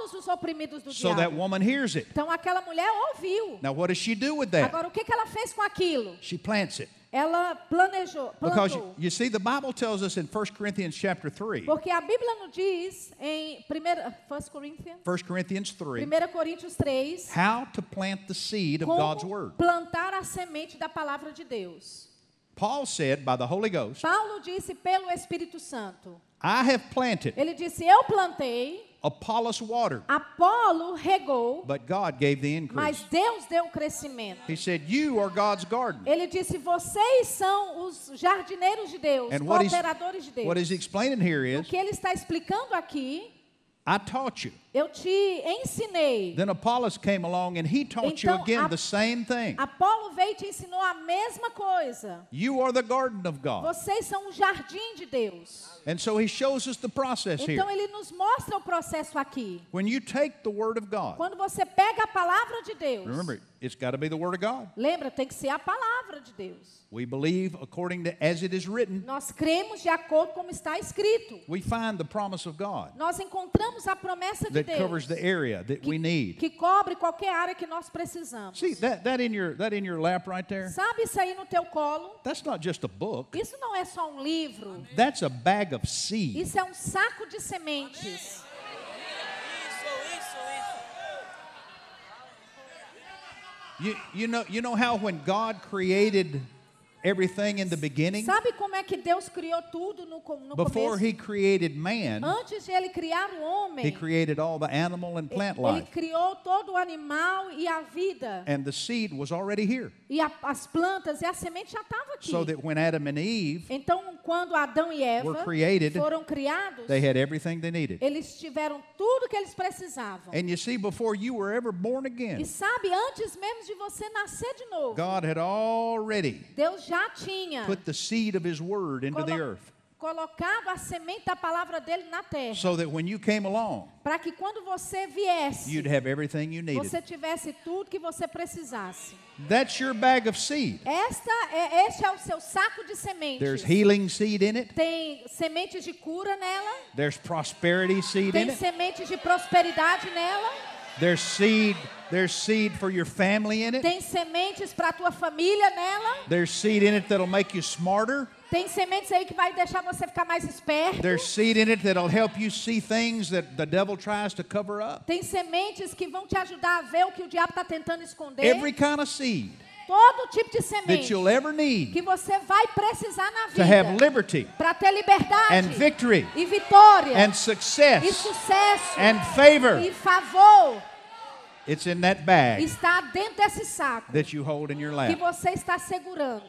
Todos os oprimidos do So diabo. that woman hears it. Então aquela mulher ouviu. Now, what does she do with that? Agora o que, que ela fez com aquilo? She plants it. Ela planejou, Because plantou. you see, the Bible tells us in 1 Corinthians chapter 3, Porque a Bíblia nos diz em 1 Coríntios, 1 Corinthians 3, 1 Coríntios 3, how to plant the seed of God's como word. plantar a semente da palavra de Deus. Paul said by the Holy Ghost, Paulo disse pelo Espírito Santo. I have planted, Ele disse: Eu plantei, Apollos watered, Apolo regou, but God gave the mas increase. Deus deu o crescimento. He said, You are God's garden. Ele disse: Vocês são os jardineiros de Deus, And cooperadores de Deus. what he's explaining here O is, que ele está explicando aqui, I taught you. eu te ensinei. Then Apollos came along and he taught you Então, again a- the same thing. Apolo veio e te ensinou a mesma coisa. You are the garden of God. Vocês são o jardim de Deus. And so he shows us the process here. Então ele nos mostra o processo aqui. When you take the word of God, Quando você pega a palavra de Deus, remember, it's got to be the word of God. lembra, tem que ser a palavra de Deus. We believe according to as it is written. Nós cremos de acordo como está escrito. We find the promise of God Nós encontramos a promessa de that covers Deus the area that we need. que cobre qualquer área que nós precisamos. See that that in your that in your lap right there? Sabe isso aí no teu colo? That's not just a book. Isso não é só um livro. That's a bag of seed. Isso é um saco de sementes. Isso, You you know you know how when God created everything in the beginning, Sabe como é que Deus criou tudo no, no before começo? he created man, Antes de ele criar o homem, he created all the animal and plant ele life. criou todo o animal e a vida. And the seed was already here. E a- as plantas e a semente já estavam aqui. So that when Adam and Eve, Então, quando Adão e Eva were created, foram criados, they had everything they needed. eles tiveram tudo que eles precisavam. And you see, before you were ever born E again, sabe, antes mesmo de você nascer de novo, God had already Deus já tinha put the seed of his word into the earth. colocado a semente da palavra dele na terra. So that when you came along, Para que quando você viesse, you'd have everything you needed. você tivesse tudo que você precisasse. That's your bag of seed. Esta é, este é o seu saco de sementes. There's healing seed in it, Tem sementes de cura nela, there's prosperity seed in tem it, sementes de prosperidade nela, there's seed, there's seed for your family in it, tem sementes para a tua família nela, there's seed in it that'll make you smarter, tem sementes aí que vai deixar você ficar mais esperto. there's seed in it that'll help you see things that the devil tries to cover up. Tem sementes que vão te ajudar a ver o que o diabo está tentando esconder. Every kind of seed Todo tipo de that semente you'll ever need que você vai precisar na to have vida liberty para ter liberdade and victory e vitória and e success sucesso and favor. e favor It's in that bag está dentro desse saco that you hold in your que lap. você está segurando.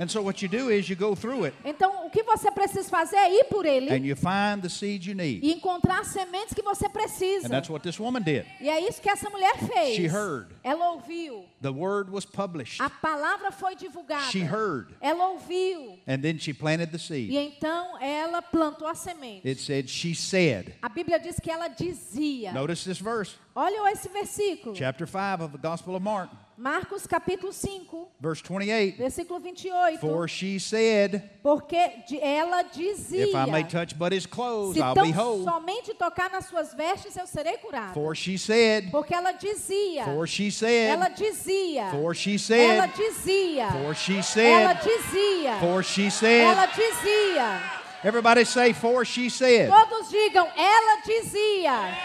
And so what you do is you go through it Então, o que você precisa fazer é ir por ele and you find the seeds you need. e encontrar as sementes que você precisa. And that's what this woman did. E é isso que essa mulher fez. She heard. Ela ouviu. The word was published. A palavra foi divulgada. She heard. Ela ouviu. And then she planted the E então ela plantou a semente. It said, she said. A Bíblia diz que ela dizia. Notice this verse, Olha esse versículo. chapter 5 of the Gospel of Mark, Marcos capítulo 5, verse 28. versículo 28. For she said, Porque ela dizia. If I may touch but his clothes, Se I'll be whole. somente tocar nas suas vestes, eu serei curado. For she said, Porque ela dizia. for she Ela said, dizia. for she Ela said, dizia. for she Ela said, dizia. for she Ela said. dizia. Everybody say, for she said. Todos digam, ela dizia.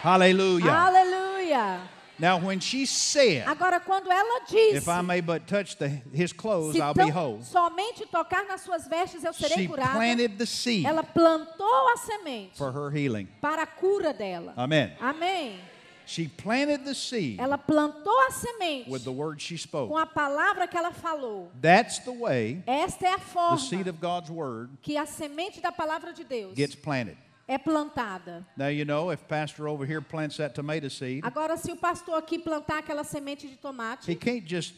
Hallelujah. Aleluia. Now, when she said, Agora, quando ela disse, If I may but touch the, his clothes, se I'll be whole. somente tocar nas suas vestes, eu serei She curada. planted the seed Ela plantou a semente for her healing. para a cura dela. Amen. Amém. She planted the seed Ela plantou a semente with the word she com spoke. a palavra que ela falou. That's the way Esta é a the forma seed of God's word que a semente da palavra de Deus gets planted. É plantada. Now, you know, if Pastor over here plants that tomato seed, Agora, se o pastor aqui plantar aquela semente de he tomate, can't just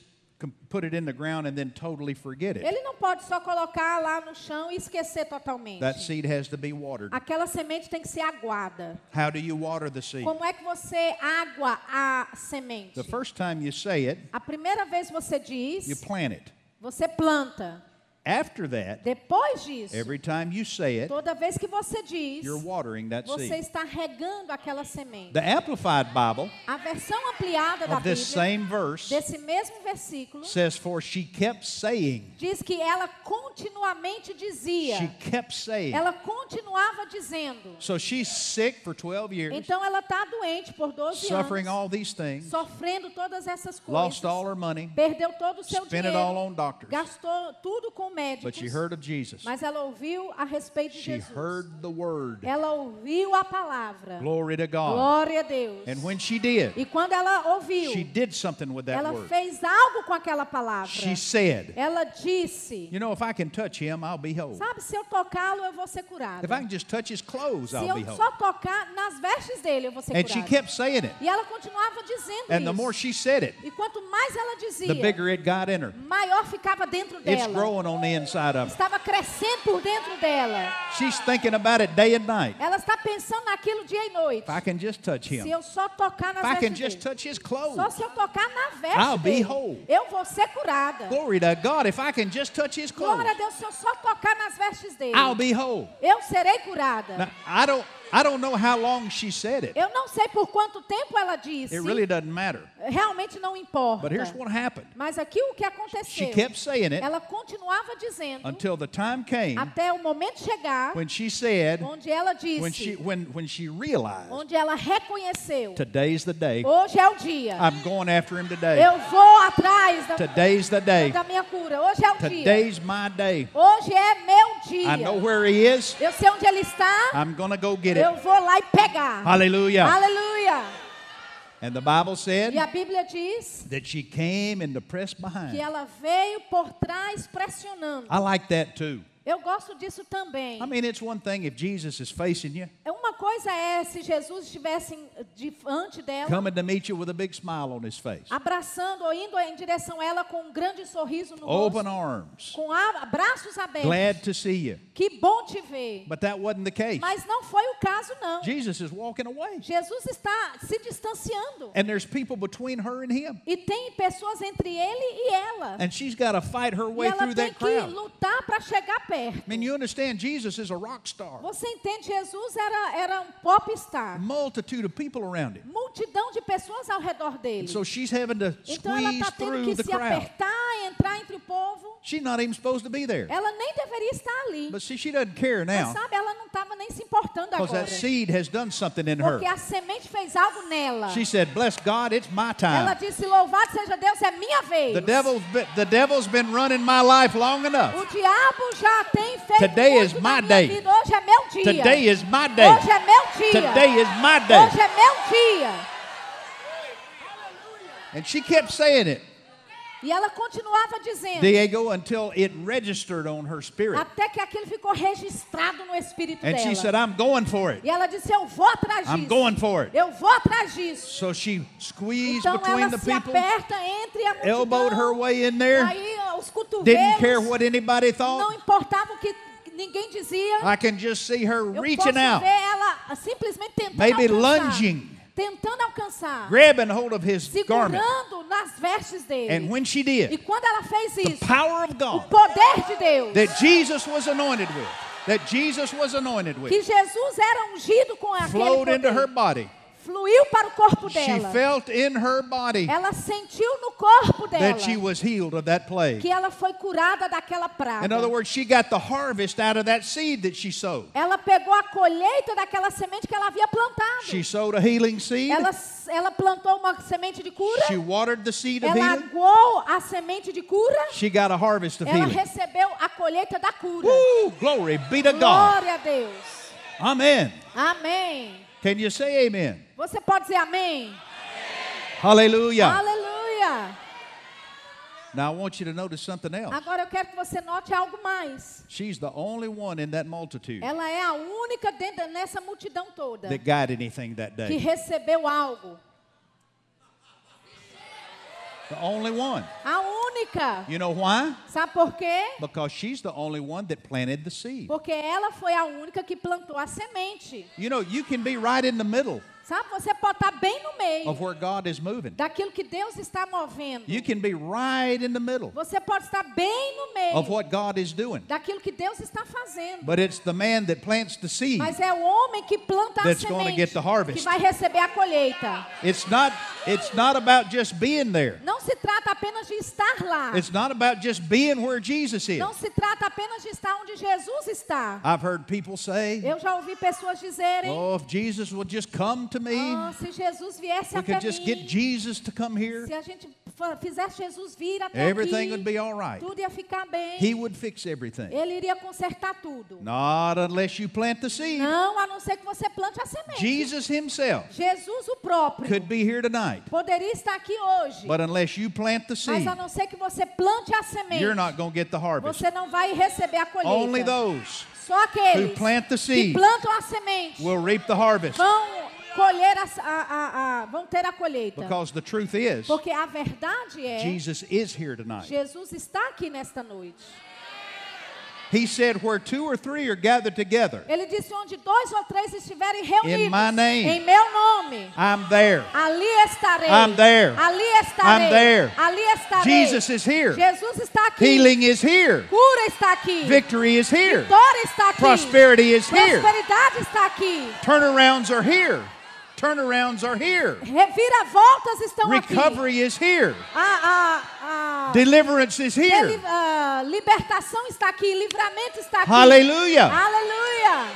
put it in the ground and then totally forget it. ele não pode só colocar lá no chão e esquecer totalmente. That seed has to be watered. Aquela semente tem que ser aguada. How do you water the seed? Como é que você água a semente? The first time you say it, A primeira vez você you diz, plant it. você planta. After that, Depois disso, every time you say it, toda vez que você diz, you're watering that você seed. está regando aquela semente. The Amplified Bible A versão ampliada da Bíblia, same verse desse mesmo versículo, says, For she kept saying, diz que ela continuamente dizia. she kept saying. Ela continuava dizendo. So she's sick for 12 years, Então ela está doente por 12 suffering anos, all these things, sofrendo todas essas coisas. lost all her money, Perdeu todo o seu spent it dinheiro. all on doctors. Gastou tudo com médicos. But she heard of Jesus. Mas ela ouviu a respeito de She Jesus. heard the word. Ela ouviu a palavra. Glory to God. Glória a Deus. And when she did, E quando ela ouviu, she did something with that ela word. fez algo com aquela palavra. She said, Ela disse: You know, if I can touch him, I'll be whole. Sabe, se eu tocá-lo, eu vou ser curada. If I can just touch his clothes, Se I'll be eu só tocar nas vestes dele, eu vou ser And she curada. kept saying it. E ela continuava dizendo And the isso. more she said it, E quanto mais ela dizia, the bigger it got in her. maior ficava dentro It's dela. growing on the inside of her. Estava crescendo por dentro dela. She's thinking about it day and night. Ela está pensando naquilo dia e noite. If I can just touch Se him, eu só tocar nas if I can just dele. touch his clothes. Só se eu tocar na veste I'll be dele, whole. eu vou ser curada. Glory to God, if I can just touch his clothes, Glória a Deus, se eu só tocar nas vestes dele, I'll be whole. eu serei curada. Now, I don't I don't know how long she said it. Eu não sei por quanto tempo ela disse. It really doesn't matter. Realmente não importa. But here's what happened. Mas aqui o que She aconteceu? kept saying it Ela continuava dizendo until the time came até o momento chegar when she said, onde ela when she disse, when when she realized onde ela reconheceu. today's the day. Hoje é o dia. I'm going after him today. Eu vou atrás da, Today's the day. da minha cura. Hoje é o dia. Today's my day. Hoje é meu dia. I know where he is. Eu sei onde ele está. I'm to go get Eu vou lá e pegar. Hallelujah. Aleluia. And the Bible E said a Bíblia diz that she came in the press behind. ela veio por trás pressionando. I like that too. Eu gosto disso também. I mean, it's one thing if Jesus is facing you, Uma coisa é se Jesus estivesse diante dela, coming to meet you with a big smile on his face, abraçando ou indo em direção a ela com um grande sorriso no open rosto, arms, com braços abertos. glad to see you. Que bom te ver. But that wasn't the case. Mas não foi o caso, não. Jesus is walking away. Jesus está se distanciando. And there's people between her and him. E tem pessoas entre ele e ela. And she's got to fight her E way ela through tem that que crowd. lutar para chegar perto. I mean, you understand, Jesus is a rock star. Você entende? Jesus era, era um popstar. Multitude of people around him. Multidão de pessoas ao redor dele. So she's having to Então ela squeeze está tendo que se crowd. apertar e entrar entre o povo. She's not even supposed to be there. Ela nem deveria estar ali. But see, she doesn't care Mas now sabe, ela não estava nem se importando because agora. that seed has done something in her. Porque a semente fez algo nela. She said, Bless God, it's my Ela time. disse: Louvado seja Deus, é minha vez. The devil's been, the devil's been running my life long enough. O diabo já tem feito Today is my day. vida. Hoje é meu dia. Today is my day. Hoje é meu dia. Today is my day. Hoje é meu dia. And she kept saying it, E ela continuava dizendo. Diego, until it registered on her spirit. Até que aquilo ficou registrado no espírito And she said. I'm going for it. E ela disse: Eu vou atrás I'm going for it. Eu vou atrás disso. So she squeezed Então between ela the se people, aperta entre a multidão. elbowed her way in there, Aí os cotovelos. didn't care what anybody Não thought. importava o que ninguém dizia. I can just see her Eu reaching posso out, ver ela simplesmente tentando maybe alcançar. lunging, Tentando alcançar. grabbing hold of his garment. Segurando nas vestes dele. And when she E did, quando ela fez the isso, power of o God poder de Deus, that Jesus was anointed with, that Jesus was anointed que with, Jesus era ungido com aquele flowed into her poder, body. Fluiu para o corpo She dela. felt in her body Ela sentiu no corpo dela that she was healed of that plague. que ela foi curada daquela praga. In other words, she got the harvest out of that seed that she sowed. Ela pegou a colheita daquela semente que ela havia plantado. She sowed a healing seed. Ela, ela plantou uma semente de cura. She watered the seed of Ela aguou a semente de cura. She got a harvest of Ela healing. recebeu a colheita da cura. Glory be to God. Glória a Deus. Amen. Amém. Can you say amen? Você pode dizer amém? Hallelujah. Aleluia. Now I want you to notice something else. Agora eu quero que você note algo mais. She's the only one in that multitude Ela é a única dentro nessa multidão toda that got anything that que day. recebeu algo. The only one. A única. You know why? Sabe por quê? Because she's the only one that planted the seed. Porque ela foi a única que plantou a semente. You know, you can be right in the middle Sabe? Você pode estar bem no meio of where God is moving. daquilo que Deus está movendo. You can be right in the middle Você pode estar bem no meio of what God is doing. daquilo que Deus está fazendo. But it's the man that plants the seed. Mas é o homem que planta a semente que vai receber a colheita. It's not it's not about just being there. Não se trata apenas de estar lá. It's not about just being where Jesus is. Não se trata apenas de estar onde Jesus está. I've heard people say, Eu já ouvi pessoas dizerem: "Oh, if Jesus would just come to me, "Oh, se Jesus viesse we could just get mim, Jesus to come here, se a gente fizesse Jesus vir até everything would aqui, be all right. tudo ia ficar bem. He would fix everything." Ele iria consertar tudo. Not unless you plant the seed. Não, a não ser que você plante a semente. Jesus himself Jesus, o próprio, could be here tonight, poderia estar aqui hoje. but unless you plant the Mas seed, a não ser que você plante a semente, you're not going to get the harvest. você não vai receber a colheita. Only those Só aqueles who plant the que seed plantam a semente will reap the harvest. vão colher a, a- a- vão ter a colheita. Because the truth is, Porque a verdade é Jesus is here tonight. Jesus está aqui nesta noite. He said, Where two or three are gathered together, Ele disse: onde dois ou três estiverem reunidos In my name. em meu nome, I'm there. ali estarei. I'm there. Ali estarei. I'm there. Ali estarei. Jesus is here. Jesus está aqui. Healing is here. Cura está aqui. Victory is here. Vitória está aqui. Prosperity is here. Prosperidade está aqui. Turnarounds are here. Turnarounds are here. Reviravoltas estão aqui. Recovery is here. A, a, a Deliverance is deli- here. ah, libertação está aqui. Livramento está aqui. Hallelujah. Aleluia.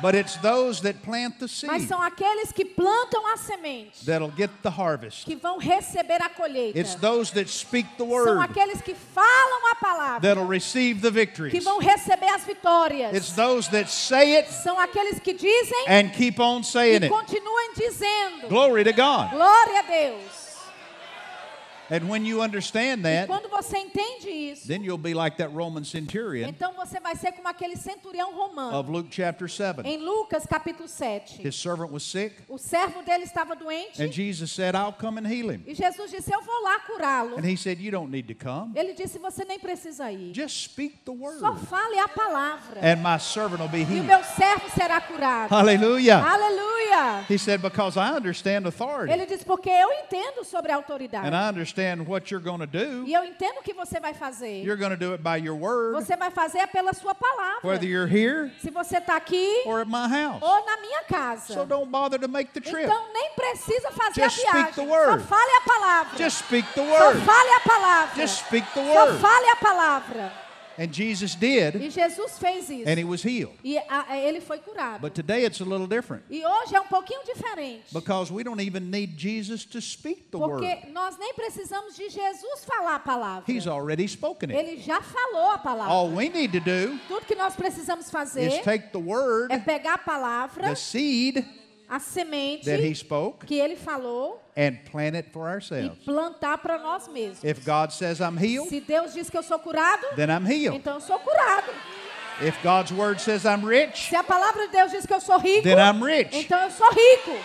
But it's those that plant the Mas seed são aqueles que plantam a semente that'll get the harvest. que vão receber a colheita. It's those that speak the São word aqueles que falam a palavra that'll receive the que victories. vão receber as vitórias. It's those that say it São aqueles que dizem and keep on saying e it. continuam dizendo. Glory to God. Glória a Deus. And when you understand E that, quando você entende isso, then you'll be like that Roman centurion então você vai ser como aquele centurião romano. of Luke chapter 7. Em Lucas capítulo 7. His servant was sick, O servo dele estava doente and Jesus said, I'll come and heal him. e Jesus disse: Eu vou lá curá-lo. And he said, You don't need to come. Ele disse: Você nem precisa ir. Just speak the Só word, fale a palavra. and my servant will be E o healed. meu servo será curado. Hallelujah. Aleluia. He said, Because I understand authority, Ele disse: Porque eu entendo sobre a autoridade. and I understand what you're going to do. E eu entendo o que você vai fazer. You're going to do it by your word, Você vai fazer pela sua palavra. whether you're here Se você está aqui or at my house. ou na minha casa. So don't bother to make the trip. Então nem precisa fazer Just a speak viagem. the word. Só fale a palavra. Just speak the Só word. fale a palavra. Just speak the Só word. fale a palavra. And Jesus did, E Jesus fez isso. and he was healed. E a- ele foi curado. But today it's a little different E hoje é um pouquinho diferente. because we don't even need Jesus to speak the word. Porque nós nem precisamos de Jesus falar a palavra. He's already spoken it. Ele já falou a palavra. All we need to do Tudo que nós precisamos is fazer take the word, é pegar a palavra, the seed a semente that he spoke, que ele falou and plant it for e ourselves. plantar para nós mesmos. If God says I'm healed, Se Deus diz que eu sou curado, then I'm healed. então eu sou curado. If God's word says I'm rich, Se a palavra de Deus diz que eu sou rico, then I'm rich. então eu sou rico.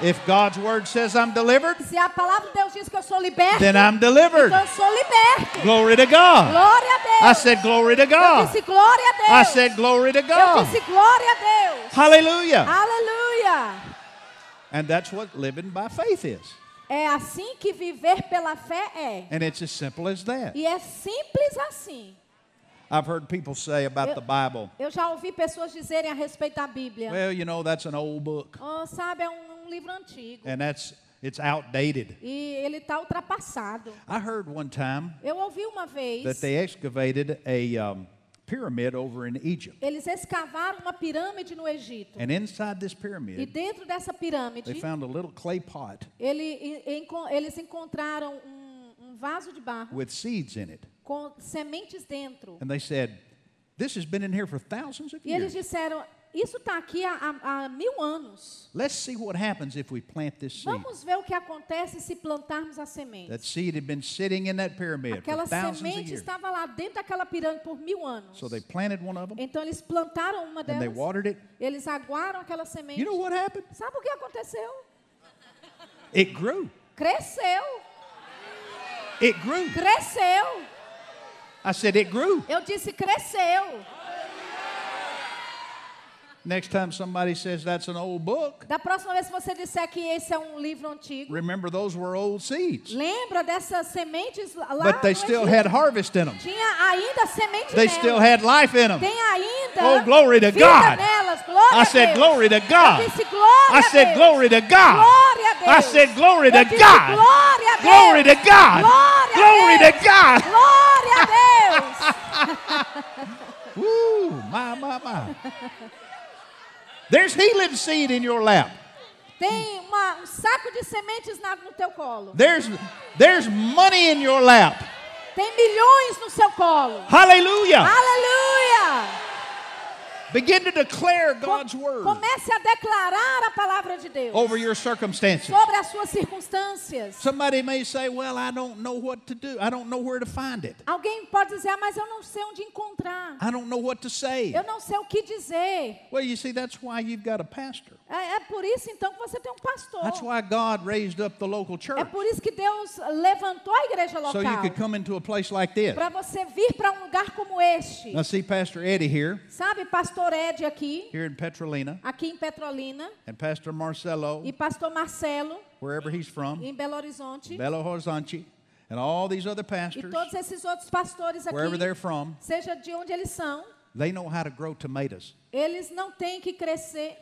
If God's word says I'm delivered, Se a palavra de Deus diz que eu sou liberto, then I'm delivered. então eu sou liberto. Glory to God. Glória a Deus. I said glory to eu God. disse glória a Deus. I said glory to eu God. disse glória a Deus. Hallelujah. Aleluia. And that's what living by faith is. É assim que viver pela fé é. And it's as simple as that. E é simples assim. I've heard people say about Eu- the Bible, Eu já ouvi pessoas dizerem a respeito da Bíblia. well, you know, that's an old book. Oh, sabe, é um, um livro antigo. And that's it's outdated. E ele está ultrapassado. I heard one time Eu ouvi uma vez. that they excavated a um, pyramid over in Egypt. Eles escavaram uma pirâmide no Egito. And inside this E pyramid, dentro dessa pirâmide, they found a little clay pot ele, e- eles encontraram um, um vaso de barro with seeds in it. com sementes dentro. And they said, This has been in here for thousands of E eles years. disseram: Isso está aqui há, há- mil anos. Let's see what happens if we plant this seed. Vamos ver o que acontece se plantarmos a semente. That seed had been sitting in that pyramid Aquela semente estava lá dentro daquela pirâmide por mil anos. So they planted one of them Então eles plantaram uma and they delas. watered it. Eles aguaram aquela semente. You know what happened? Sabe o que aconteceu? It grew. Cresceu. It grew. Cresceu. I said, It grew. Eu disse cresceu. Next time somebody says that's an old book, Da próxima vez que você disser que esse é um livro antigo, remember those were old seeds. lembra dessas sementes lá But they no still Egito? had harvest in them. Tinha ainda semente They nelas. still had life in them. Tem ainda Oh, glory to vida God. nelas. Glória I a said, Deus. Glory to Eu God. disse glória I a said, Deus. Glory to God. Glória a Deus. I said, Glory to Eu disse, God. Glória a Deus. Glory to God. Glória a Glory Deus. to God. Glória a Deus. [LAUGHS] Woo, my, my, my. There's healing seed in your lap. Tem uma- um saco de sementes na- no teu colo. There's, there's money in your lap. Tem milhões no seu colo. Hallelujah. Aleluia! Begin to declare God's word Comece a declarar a palavra de Deus over your circumstances. sobre as suas circunstâncias. Somebody may say, Well, I don't know what to do. I don't know where to find it. Alguém pode dizer, ah, mas eu não sei onde encontrar. I don't know what to say. Eu não sei o que dizer. Well, you see, that's why you've got a pastor. É, é por isso então que você tem um pastor. That's why God raised up the local É church. por isso que Deus levantou a igreja So you local. could come into a place like this. Para você vir para um lugar como este. Now, see Pastor Eddie here, Sabe, pastor Ed aqui, here in Petrolina, aqui em Petrolina, and Pastor Marcelo, e pastor Marcelo, wherever he's from, em Belo Horizonte, Belo Horizonte, and all these other e pastors, todos esses outros pastores wherever they're aqui, from, seja de onde eles são, they know how to grow tomatoes. eles não têm que crescer.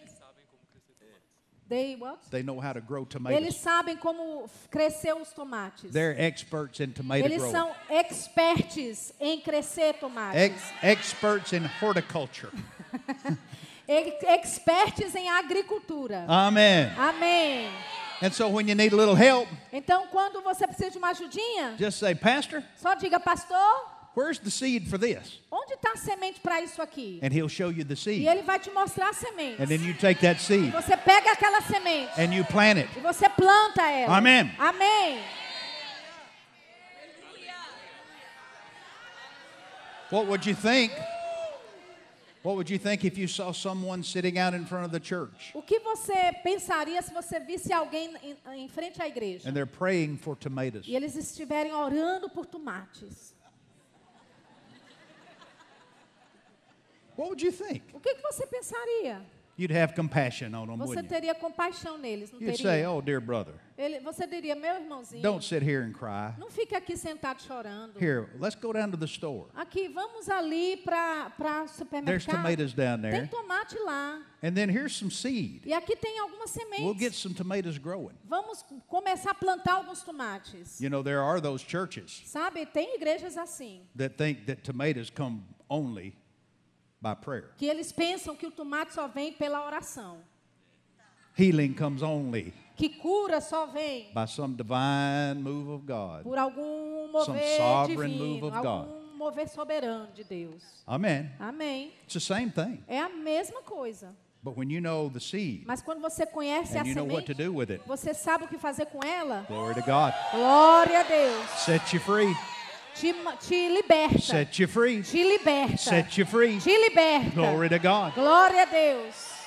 They what? They know how to grow Eles tomatoes. sabem como crescer os tomates. They're experts in tomato Eles growing. são experts em crescer tomates. Ex- experts in horticulture. [LAUGHS] Ex- Experts em agricultura. Amen. Amém. And so when you need a little help, Então, quando você precisa de uma ajudinha, just say, Pastor, só diga, pastor, where's the seed for this? onde está a semente para isso aqui? And he'll show you the E seed. ele vai te mostrar a semente. And then you take that seed Você pega aquela semente and you plant it. e você planta ela. Amém. Amém. What would you think? What would you think if you saw someone sitting out in front of the church O que você pensaria se você visse alguém em, em frente à igreja and they're praying for tomatoes? e eles estiverem orando por tomates? What would you think? O que, que você pensaria? You'd have compassion on them, Você wouldn't you? teria compaixão neles, não You'd teria? say, "Oh, dear brother, Ele- você diria, meu irmãozinho, don't sit here and cry. não fique aqui sentado chorando. Here, let's go down to the store. Aqui, vamos ali para o There's supermercado. tomatoes down Tem there, tomate lá. and then here's some seed. E aqui tem algumas sementes. We'll get some tomatoes growing." Vamos começar a plantar alguns tomates. You know, there are those churches Sabe, tem igrejas assim, that think that tomatoes come only by prayer. que eles pensam que o tomate só vem pela oração. Healing comes only Que cura só vem by some divine move of God. por algum Some mover sovereign divino, move of algum mover soberano de Deus. Amen. Amém. It's the same thing. É a mesma coisa. But when you know the seed Mas quando você conhece a semente, it, você sabe o que fazer com ela? glory to God. Glória a Deus. Set you free. Te, te liberta. Set you free. Te liberta. Set you free. Te liberta. Glory to God. Glória a Deus.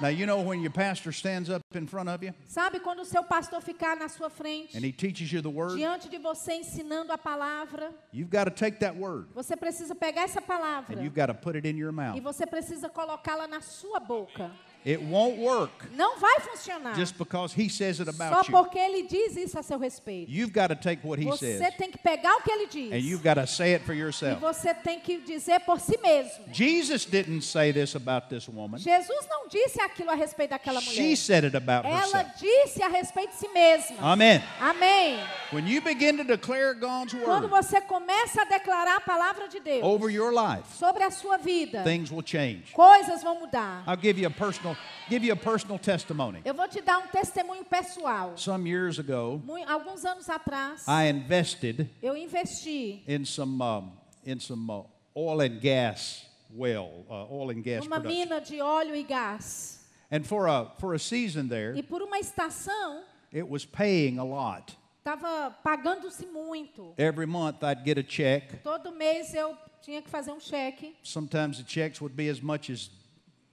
Now, you know when your pastor stands up in front of you Sabe quando o seu pastor ficar na sua frente, and he teaches you the word, diante de você ensinando a palavra, you've got to take that word você precisa pegar essa palavra and you've got to put it in your e mouth. você precisa colocá-la na sua boca. It won't work Não vai funcionar. just because he says it Só about you. porque ele diz isso a seu respeito. You've got to take what he Você says tem que pegar o que ele diz. and you've got to say it for E yourself. você tem que dizer por si mesmo. Jesus didn't say this about this woman. Jesus não disse aquilo a respeito daquela mulher. She said it about Ela herself. disse a respeito de si mesma. Amen. Amém. When you begin to declare God's Quando word você começa a declarar a palavra de Deus over your life, sobre a sua vida, things will change. coisas vão mudar. I'll give you a personal give you a personal testimony. Eu vou te dar um testemunho pessoal. Some years ago, Alguns anos atrás, I invested eu investi in some um, in some uh, oil and gas well, uh, oil and gas numa production. mina de óleo e gás. And for a for a season there, E por uma estação, it was paying a lot. estava pagando-se muito. Every month I'd get a check. Todo mês eu tinha que fazer um cheque. Sometimes the checks would be as much as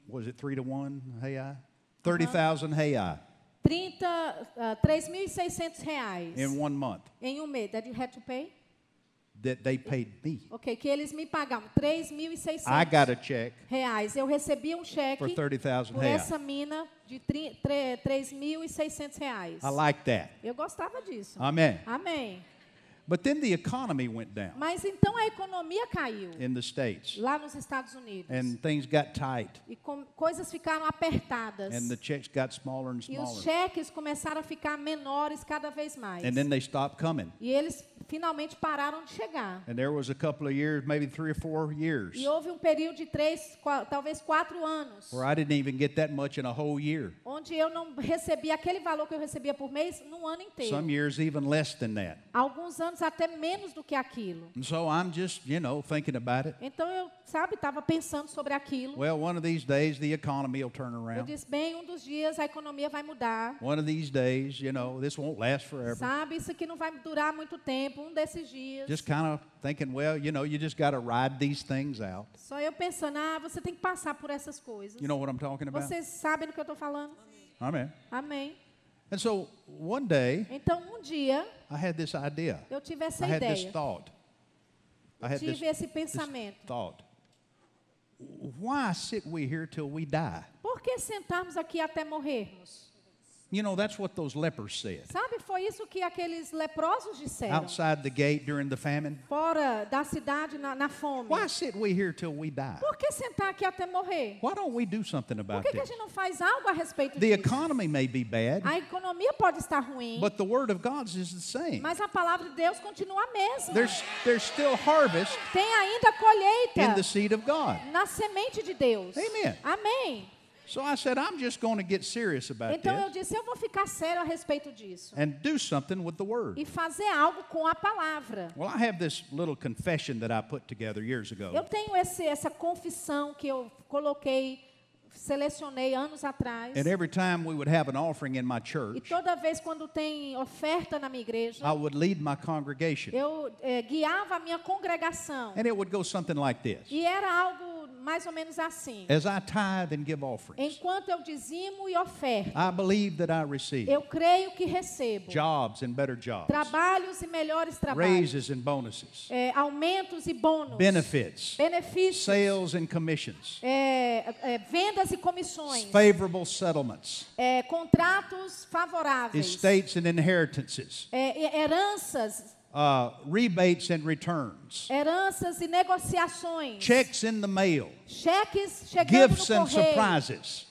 was it 3 to 1 hey I 30,000 hey I 30, ah, 3.600 reais in one month em um mês. That you had to pay? that they paid me. Ok, que eles me pagavam I 3.600 got a check reais. Eu recebia um cheque for 30,000 por essa mina de tri- tre- 3.600 reais. I like that. Eu gostava disso. Amen. Amém. But then the economy went down Mas então a economia caiu in the states lá nos Estados Unidos. and things got tight E coisas ficaram apertadas. and the checks got smaller and E os smaller. cheques começaram a ficar menores cada vez mais. And then they stopped coming. E eles finalmente pararam de chegar. And there was a couple of years, maybe three or four years, E houve um período de três, qua- talvez quatro anos, where I didn't even get that much in a whole year. onde eu não recebia aquele valor que eu recebia por mês num ano inteiro. Some years even less than that. Alguns anos até menos do que aquilo. And so I'm just, you know, thinking about it. Então eu, sabe, estava pensando sobre aquilo. Well, one of these days the economy will turn Eu around. disse, bem, um dos dias a economia vai mudar. One of these days, you know, this won't last forever. Sabe, isso aqui não vai durar muito tempo. um desses dias, just kind of thinking, well, you know, you just got to ride these things out. só eu pensando, ah, você tem que passar por essas coisas. You know what I'm talking about? Vocês sabem do que eu estou falando? Amen. Amém. And so one day Então, um dia, I had this idea. eu tive essa I had this ideia. thought. I had this, Tive esse this pensamento. thought. Why sit we here till we die? Por que sentarmos aqui até morrermos? You know, that's what those lepers said. Sabe, foi isso que aqueles leprosos disseram. Outside the gate during the famine. Fora da cidade, na, na fome. Why sit we here till we die? Por que sentar aqui até morrer? Why don't we do something Por about que, que a gente não faz algo a respeito The disso? economy may be bad, A economia pode estar ruim, but the word of God is the same. mas a palavra de Deus continua a mesma. There's, there's still harvest Tem ainda in the colheita seed of God. na semente de Deus. Amen. Amém. So I said, I'm just going to get serious about Então eu disse, eu vou ficar sério a respeito disso. and do something with the word. E fazer algo com a palavra. Well, I have this little confession that I put together years Eu ago. tenho esse, essa confissão que eu coloquei, selecionei anos atrás. And every time we would have an offering in my E church, toda vez quando tem oferta na minha igreja, I would lead my congregation. eu eh, guiava a minha congregação. And it would go something like this E era algo mais ou menos assim. As I tithe and give offerings, Enquanto eu dizimo e oferto, I believe that I receive eu creio que recebo jobs and better jobs, trabalhos e melhores trabalhos, raises and bonuses, eh, aumentos e bônus, benefits, benefícios, sales and commissions, eh, eh, vendas e comissões, favorable settlements, eh, contratos favoráveis, estates and inheritances, eh, heranças, uh, rebates and returns, heranças e negociações, checks in the mail, cheques chegando gifts no and correio, surprises,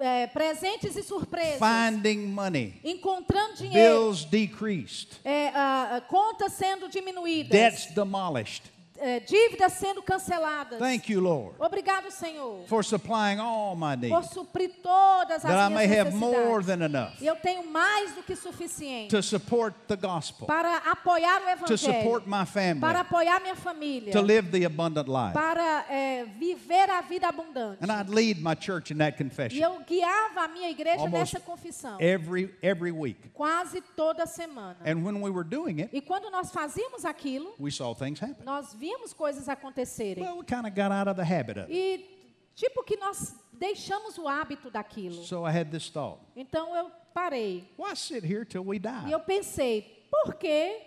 eh, presentes e surpresas, finding money, encontrando dinheiro, bills decreased, ah, ah, contas sendo diminuídas, debts demolished. Eh, dívidas sendo canceladas. Thank you, Lord, Obrigado, Senhor, for supplying all my por needs, suprir todas as that I minhas have more necessidades. than enough E eu tenho mais do que suficiente to support the gospel, para apoiar o to support Evangelho, my family, para apoiar minha família, to live the abundant life. para eh, viver a vida abundante. And I'd lead my church in that E confession eu guiava a minha igreja Almost nessa confissão, every every week. quase toda semana. And when we were doing it, E quando nós fazíamos aquilo, we saw things happen. nós víamos coisas acontecerem. Well, we kind of got out of the habit of it. E tipo que nós deixamos o hábito daquilo. So I had this thought. Então eu parei. Why sit here till we E die? eu pensei, por que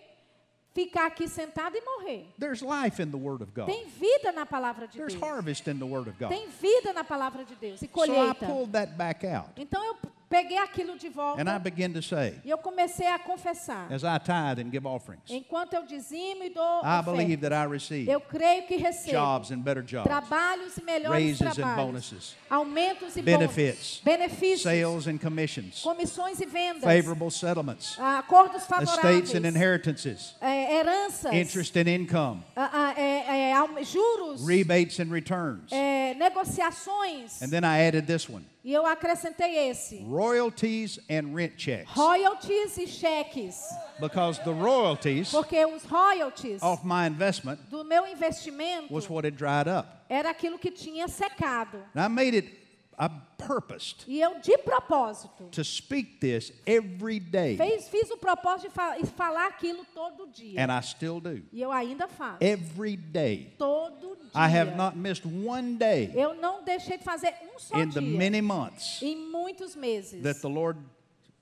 ficar aqui sentado e morrer? There's life in the Word of God. Tem vida na palavra de There's Deus. harvest in the Word of God. Tem vida na palavra de Deus e So colheita. out. Então eu peguei aquilo de volta And I began to say, e eu comecei a confessar. as I tithe and give offerings, Enquanto eu dizimo e dou I believe oferta, that I receive eu creio que recebo jobs and better jobs, trabalhos e melhores raises and trabalhos, bonuses, aumentos e benefits, bônus, benefícios, sales and commissions, comissões e vendas, favorable settlements, ah, acordos estates favoráveis, and inheritances, eh, heranças, interest and income, eh, aum- juros, rebates and returns. negociações. And then I added this one E eu acrescentei esse: royalties and rent checks. royalties e cheques. Because the royalties Porque os royalties off my investment do meu investimento was what had dried up. era aquilo que tinha secado. And I made it, I purposed E eu, de propósito, to speak this every day. fez, fiz o propósito de fa- falar aquilo todo dia. And I still do. E eu ainda faço. Every day. Todo dia. I have not missed one day Eu não deixei de fazer um só in the dia. many months Em muitos meses. that the Lord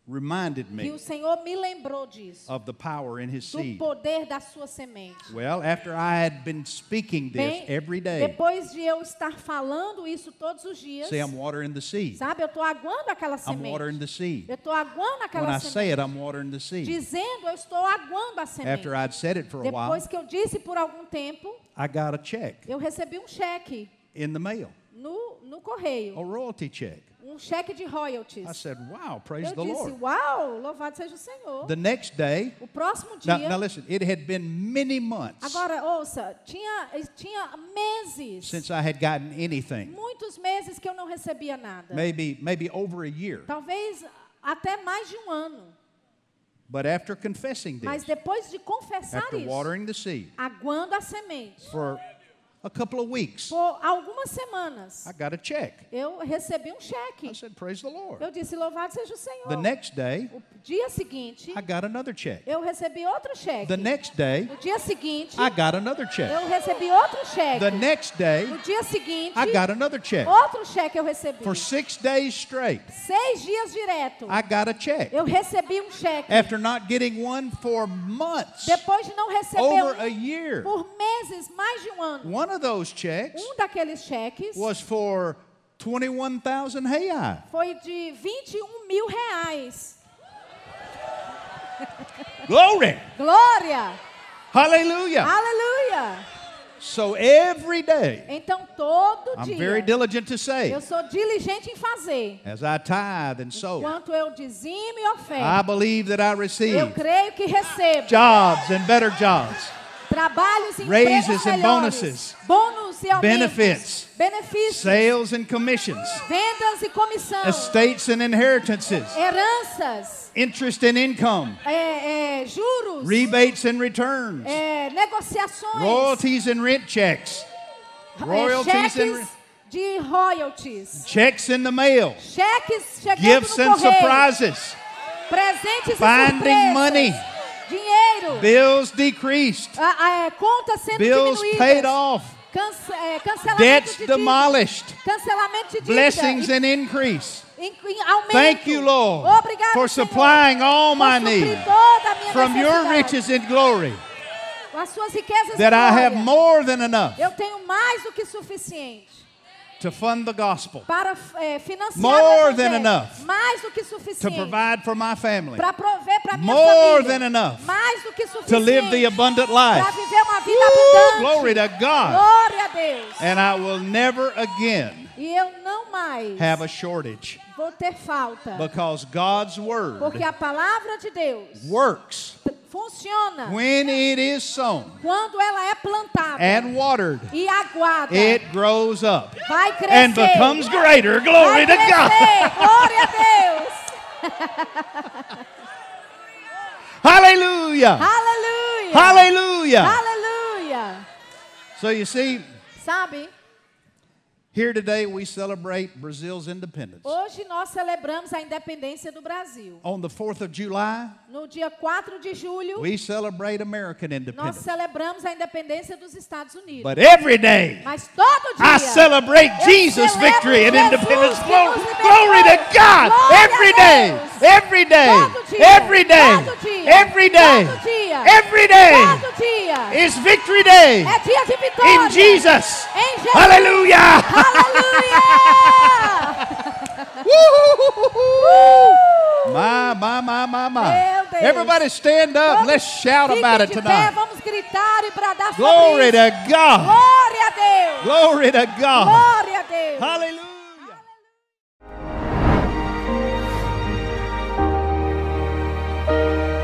reminded me o Senhor me lembrou disso. of the power in His Do seed. poder da sua semente. Well, after I had been speaking this Bem, every day, depois de eu estar falando isso todos os dias, say I'm watering the seed. sabe, eu estou aguando aquela I'm watering semente. the seed. Eu estou aguando When aquela I say semente. it, I'm watering the seed. Dizendo, eu estou aguando a semente. After I'd said it for a while, Depois que eu disse por algum tempo, I got a check eu recebi um cheque in the mail, no, no correio. a royalty check. Um cheque de I royalties. said, Wow, praise Eu the disse, Lord. uau, louvado seja o Senhor. The next day, O próximo now, dia, now listen, it had been many months agora ouça, tinha, tinha meses, since I had gotten anything. muitos meses que eu não recebia nada. Maybe, maybe over a year. Talvez até mais de um ano. But after confessing Mas this, depois de confessar after isso, watering the seed aguando a semente, for a couple of weeks, Por algumas semanas, I got a check. eu recebi um cheque. I said, Praise the Lord. Eu disse, louvado seja o Senhor. The next day, O dia seguinte, I got another check. eu recebi outro cheque. The next day, No dia seguinte, I got another check. eu recebi outro cheque. The next day, No dia seguinte, I got another check. outro cheque eu recebi. For six days straight, Seis dias direto, I got a check. eu recebi um cheque. After not getting one for months, Depois de não receber over um a year, por meses, mais de um ano. one of those checks Um daqueles cheques was for 21,000 Hai. foi de 21 mil reais. [LAUGHS] Glory! Glória! Hallelujah! Aleluia! So every day, Então todo I'm dia very diligent to say, eu sou diligente em fazer. as I tithe and sow, Quanto eu dizimo e I oferto. believe that I Eu receive creio que recebo jobs and better jobs, trabalhos e Raises and bonuses. bônus e aumentos, Benefits. benefícios, sales and commissions, vendas e comissão, estates and inheritances, heranças, interest and income, é, é, juros, rebates and returns, é, negociações, royalties and rent checks, royalties and de royalties, checks in the mail, cheques chegando gifts no and correio, surprises, presentes finding e surpresas, money. Dinheiro, bills decreased, a, a, é, contas sendo bills diminuídas, paid off, cance- é, cancelamento debts de demolished, cancelamento de dívida, blessings and increase. aumento. Thank you, Lord, Obrigado, for Senhor, supplying all my needs toda a minha from your riches and glory, Com as suas riquezas that I have more than enough. Eu tenho mais do que suficiente to fund the gospel, para financiar More than enough mais do que to provide for my family, para prover para minha More família. than enough mais do que suficiente to live the abundant para life. viver uma vida Woo! abundante. Glory to God. Glória a Deus. And I will never again E eu não mais have a shortage vou ter falta, because God's word porque a palavra de Deus works funciona when it is sown quando ela é plantada and watered. e aguada. It grows up vai crescer. and becomes greater. Glory to. God. Glória a Deus. [LAUGHS] Hallelujah. Aleluia. Hallelujah. Aleluia. So you see, Sabe, here today we celebrate Brazil's independence. hoje nós celebramos a independência do Brasil. On the 4th of July, No dia 4 de julho, we celebrate American independence. nós celebramos a independência dos Estados Unidos. But every day, Mas todo dia I celebrate Jesus' victory and independence. Glory, glory to God. Every day, every day, every day, every day, every day is victory day É dia de vitória. in Jesus. Em Jesus. Hallelujah. My, my, my, my, my. Everybody stand up. Vamos- Let's shout about it pé, tonight. e Glory to God. Glória a Deus. Glory to God. Glória a Deus. Hallelujah.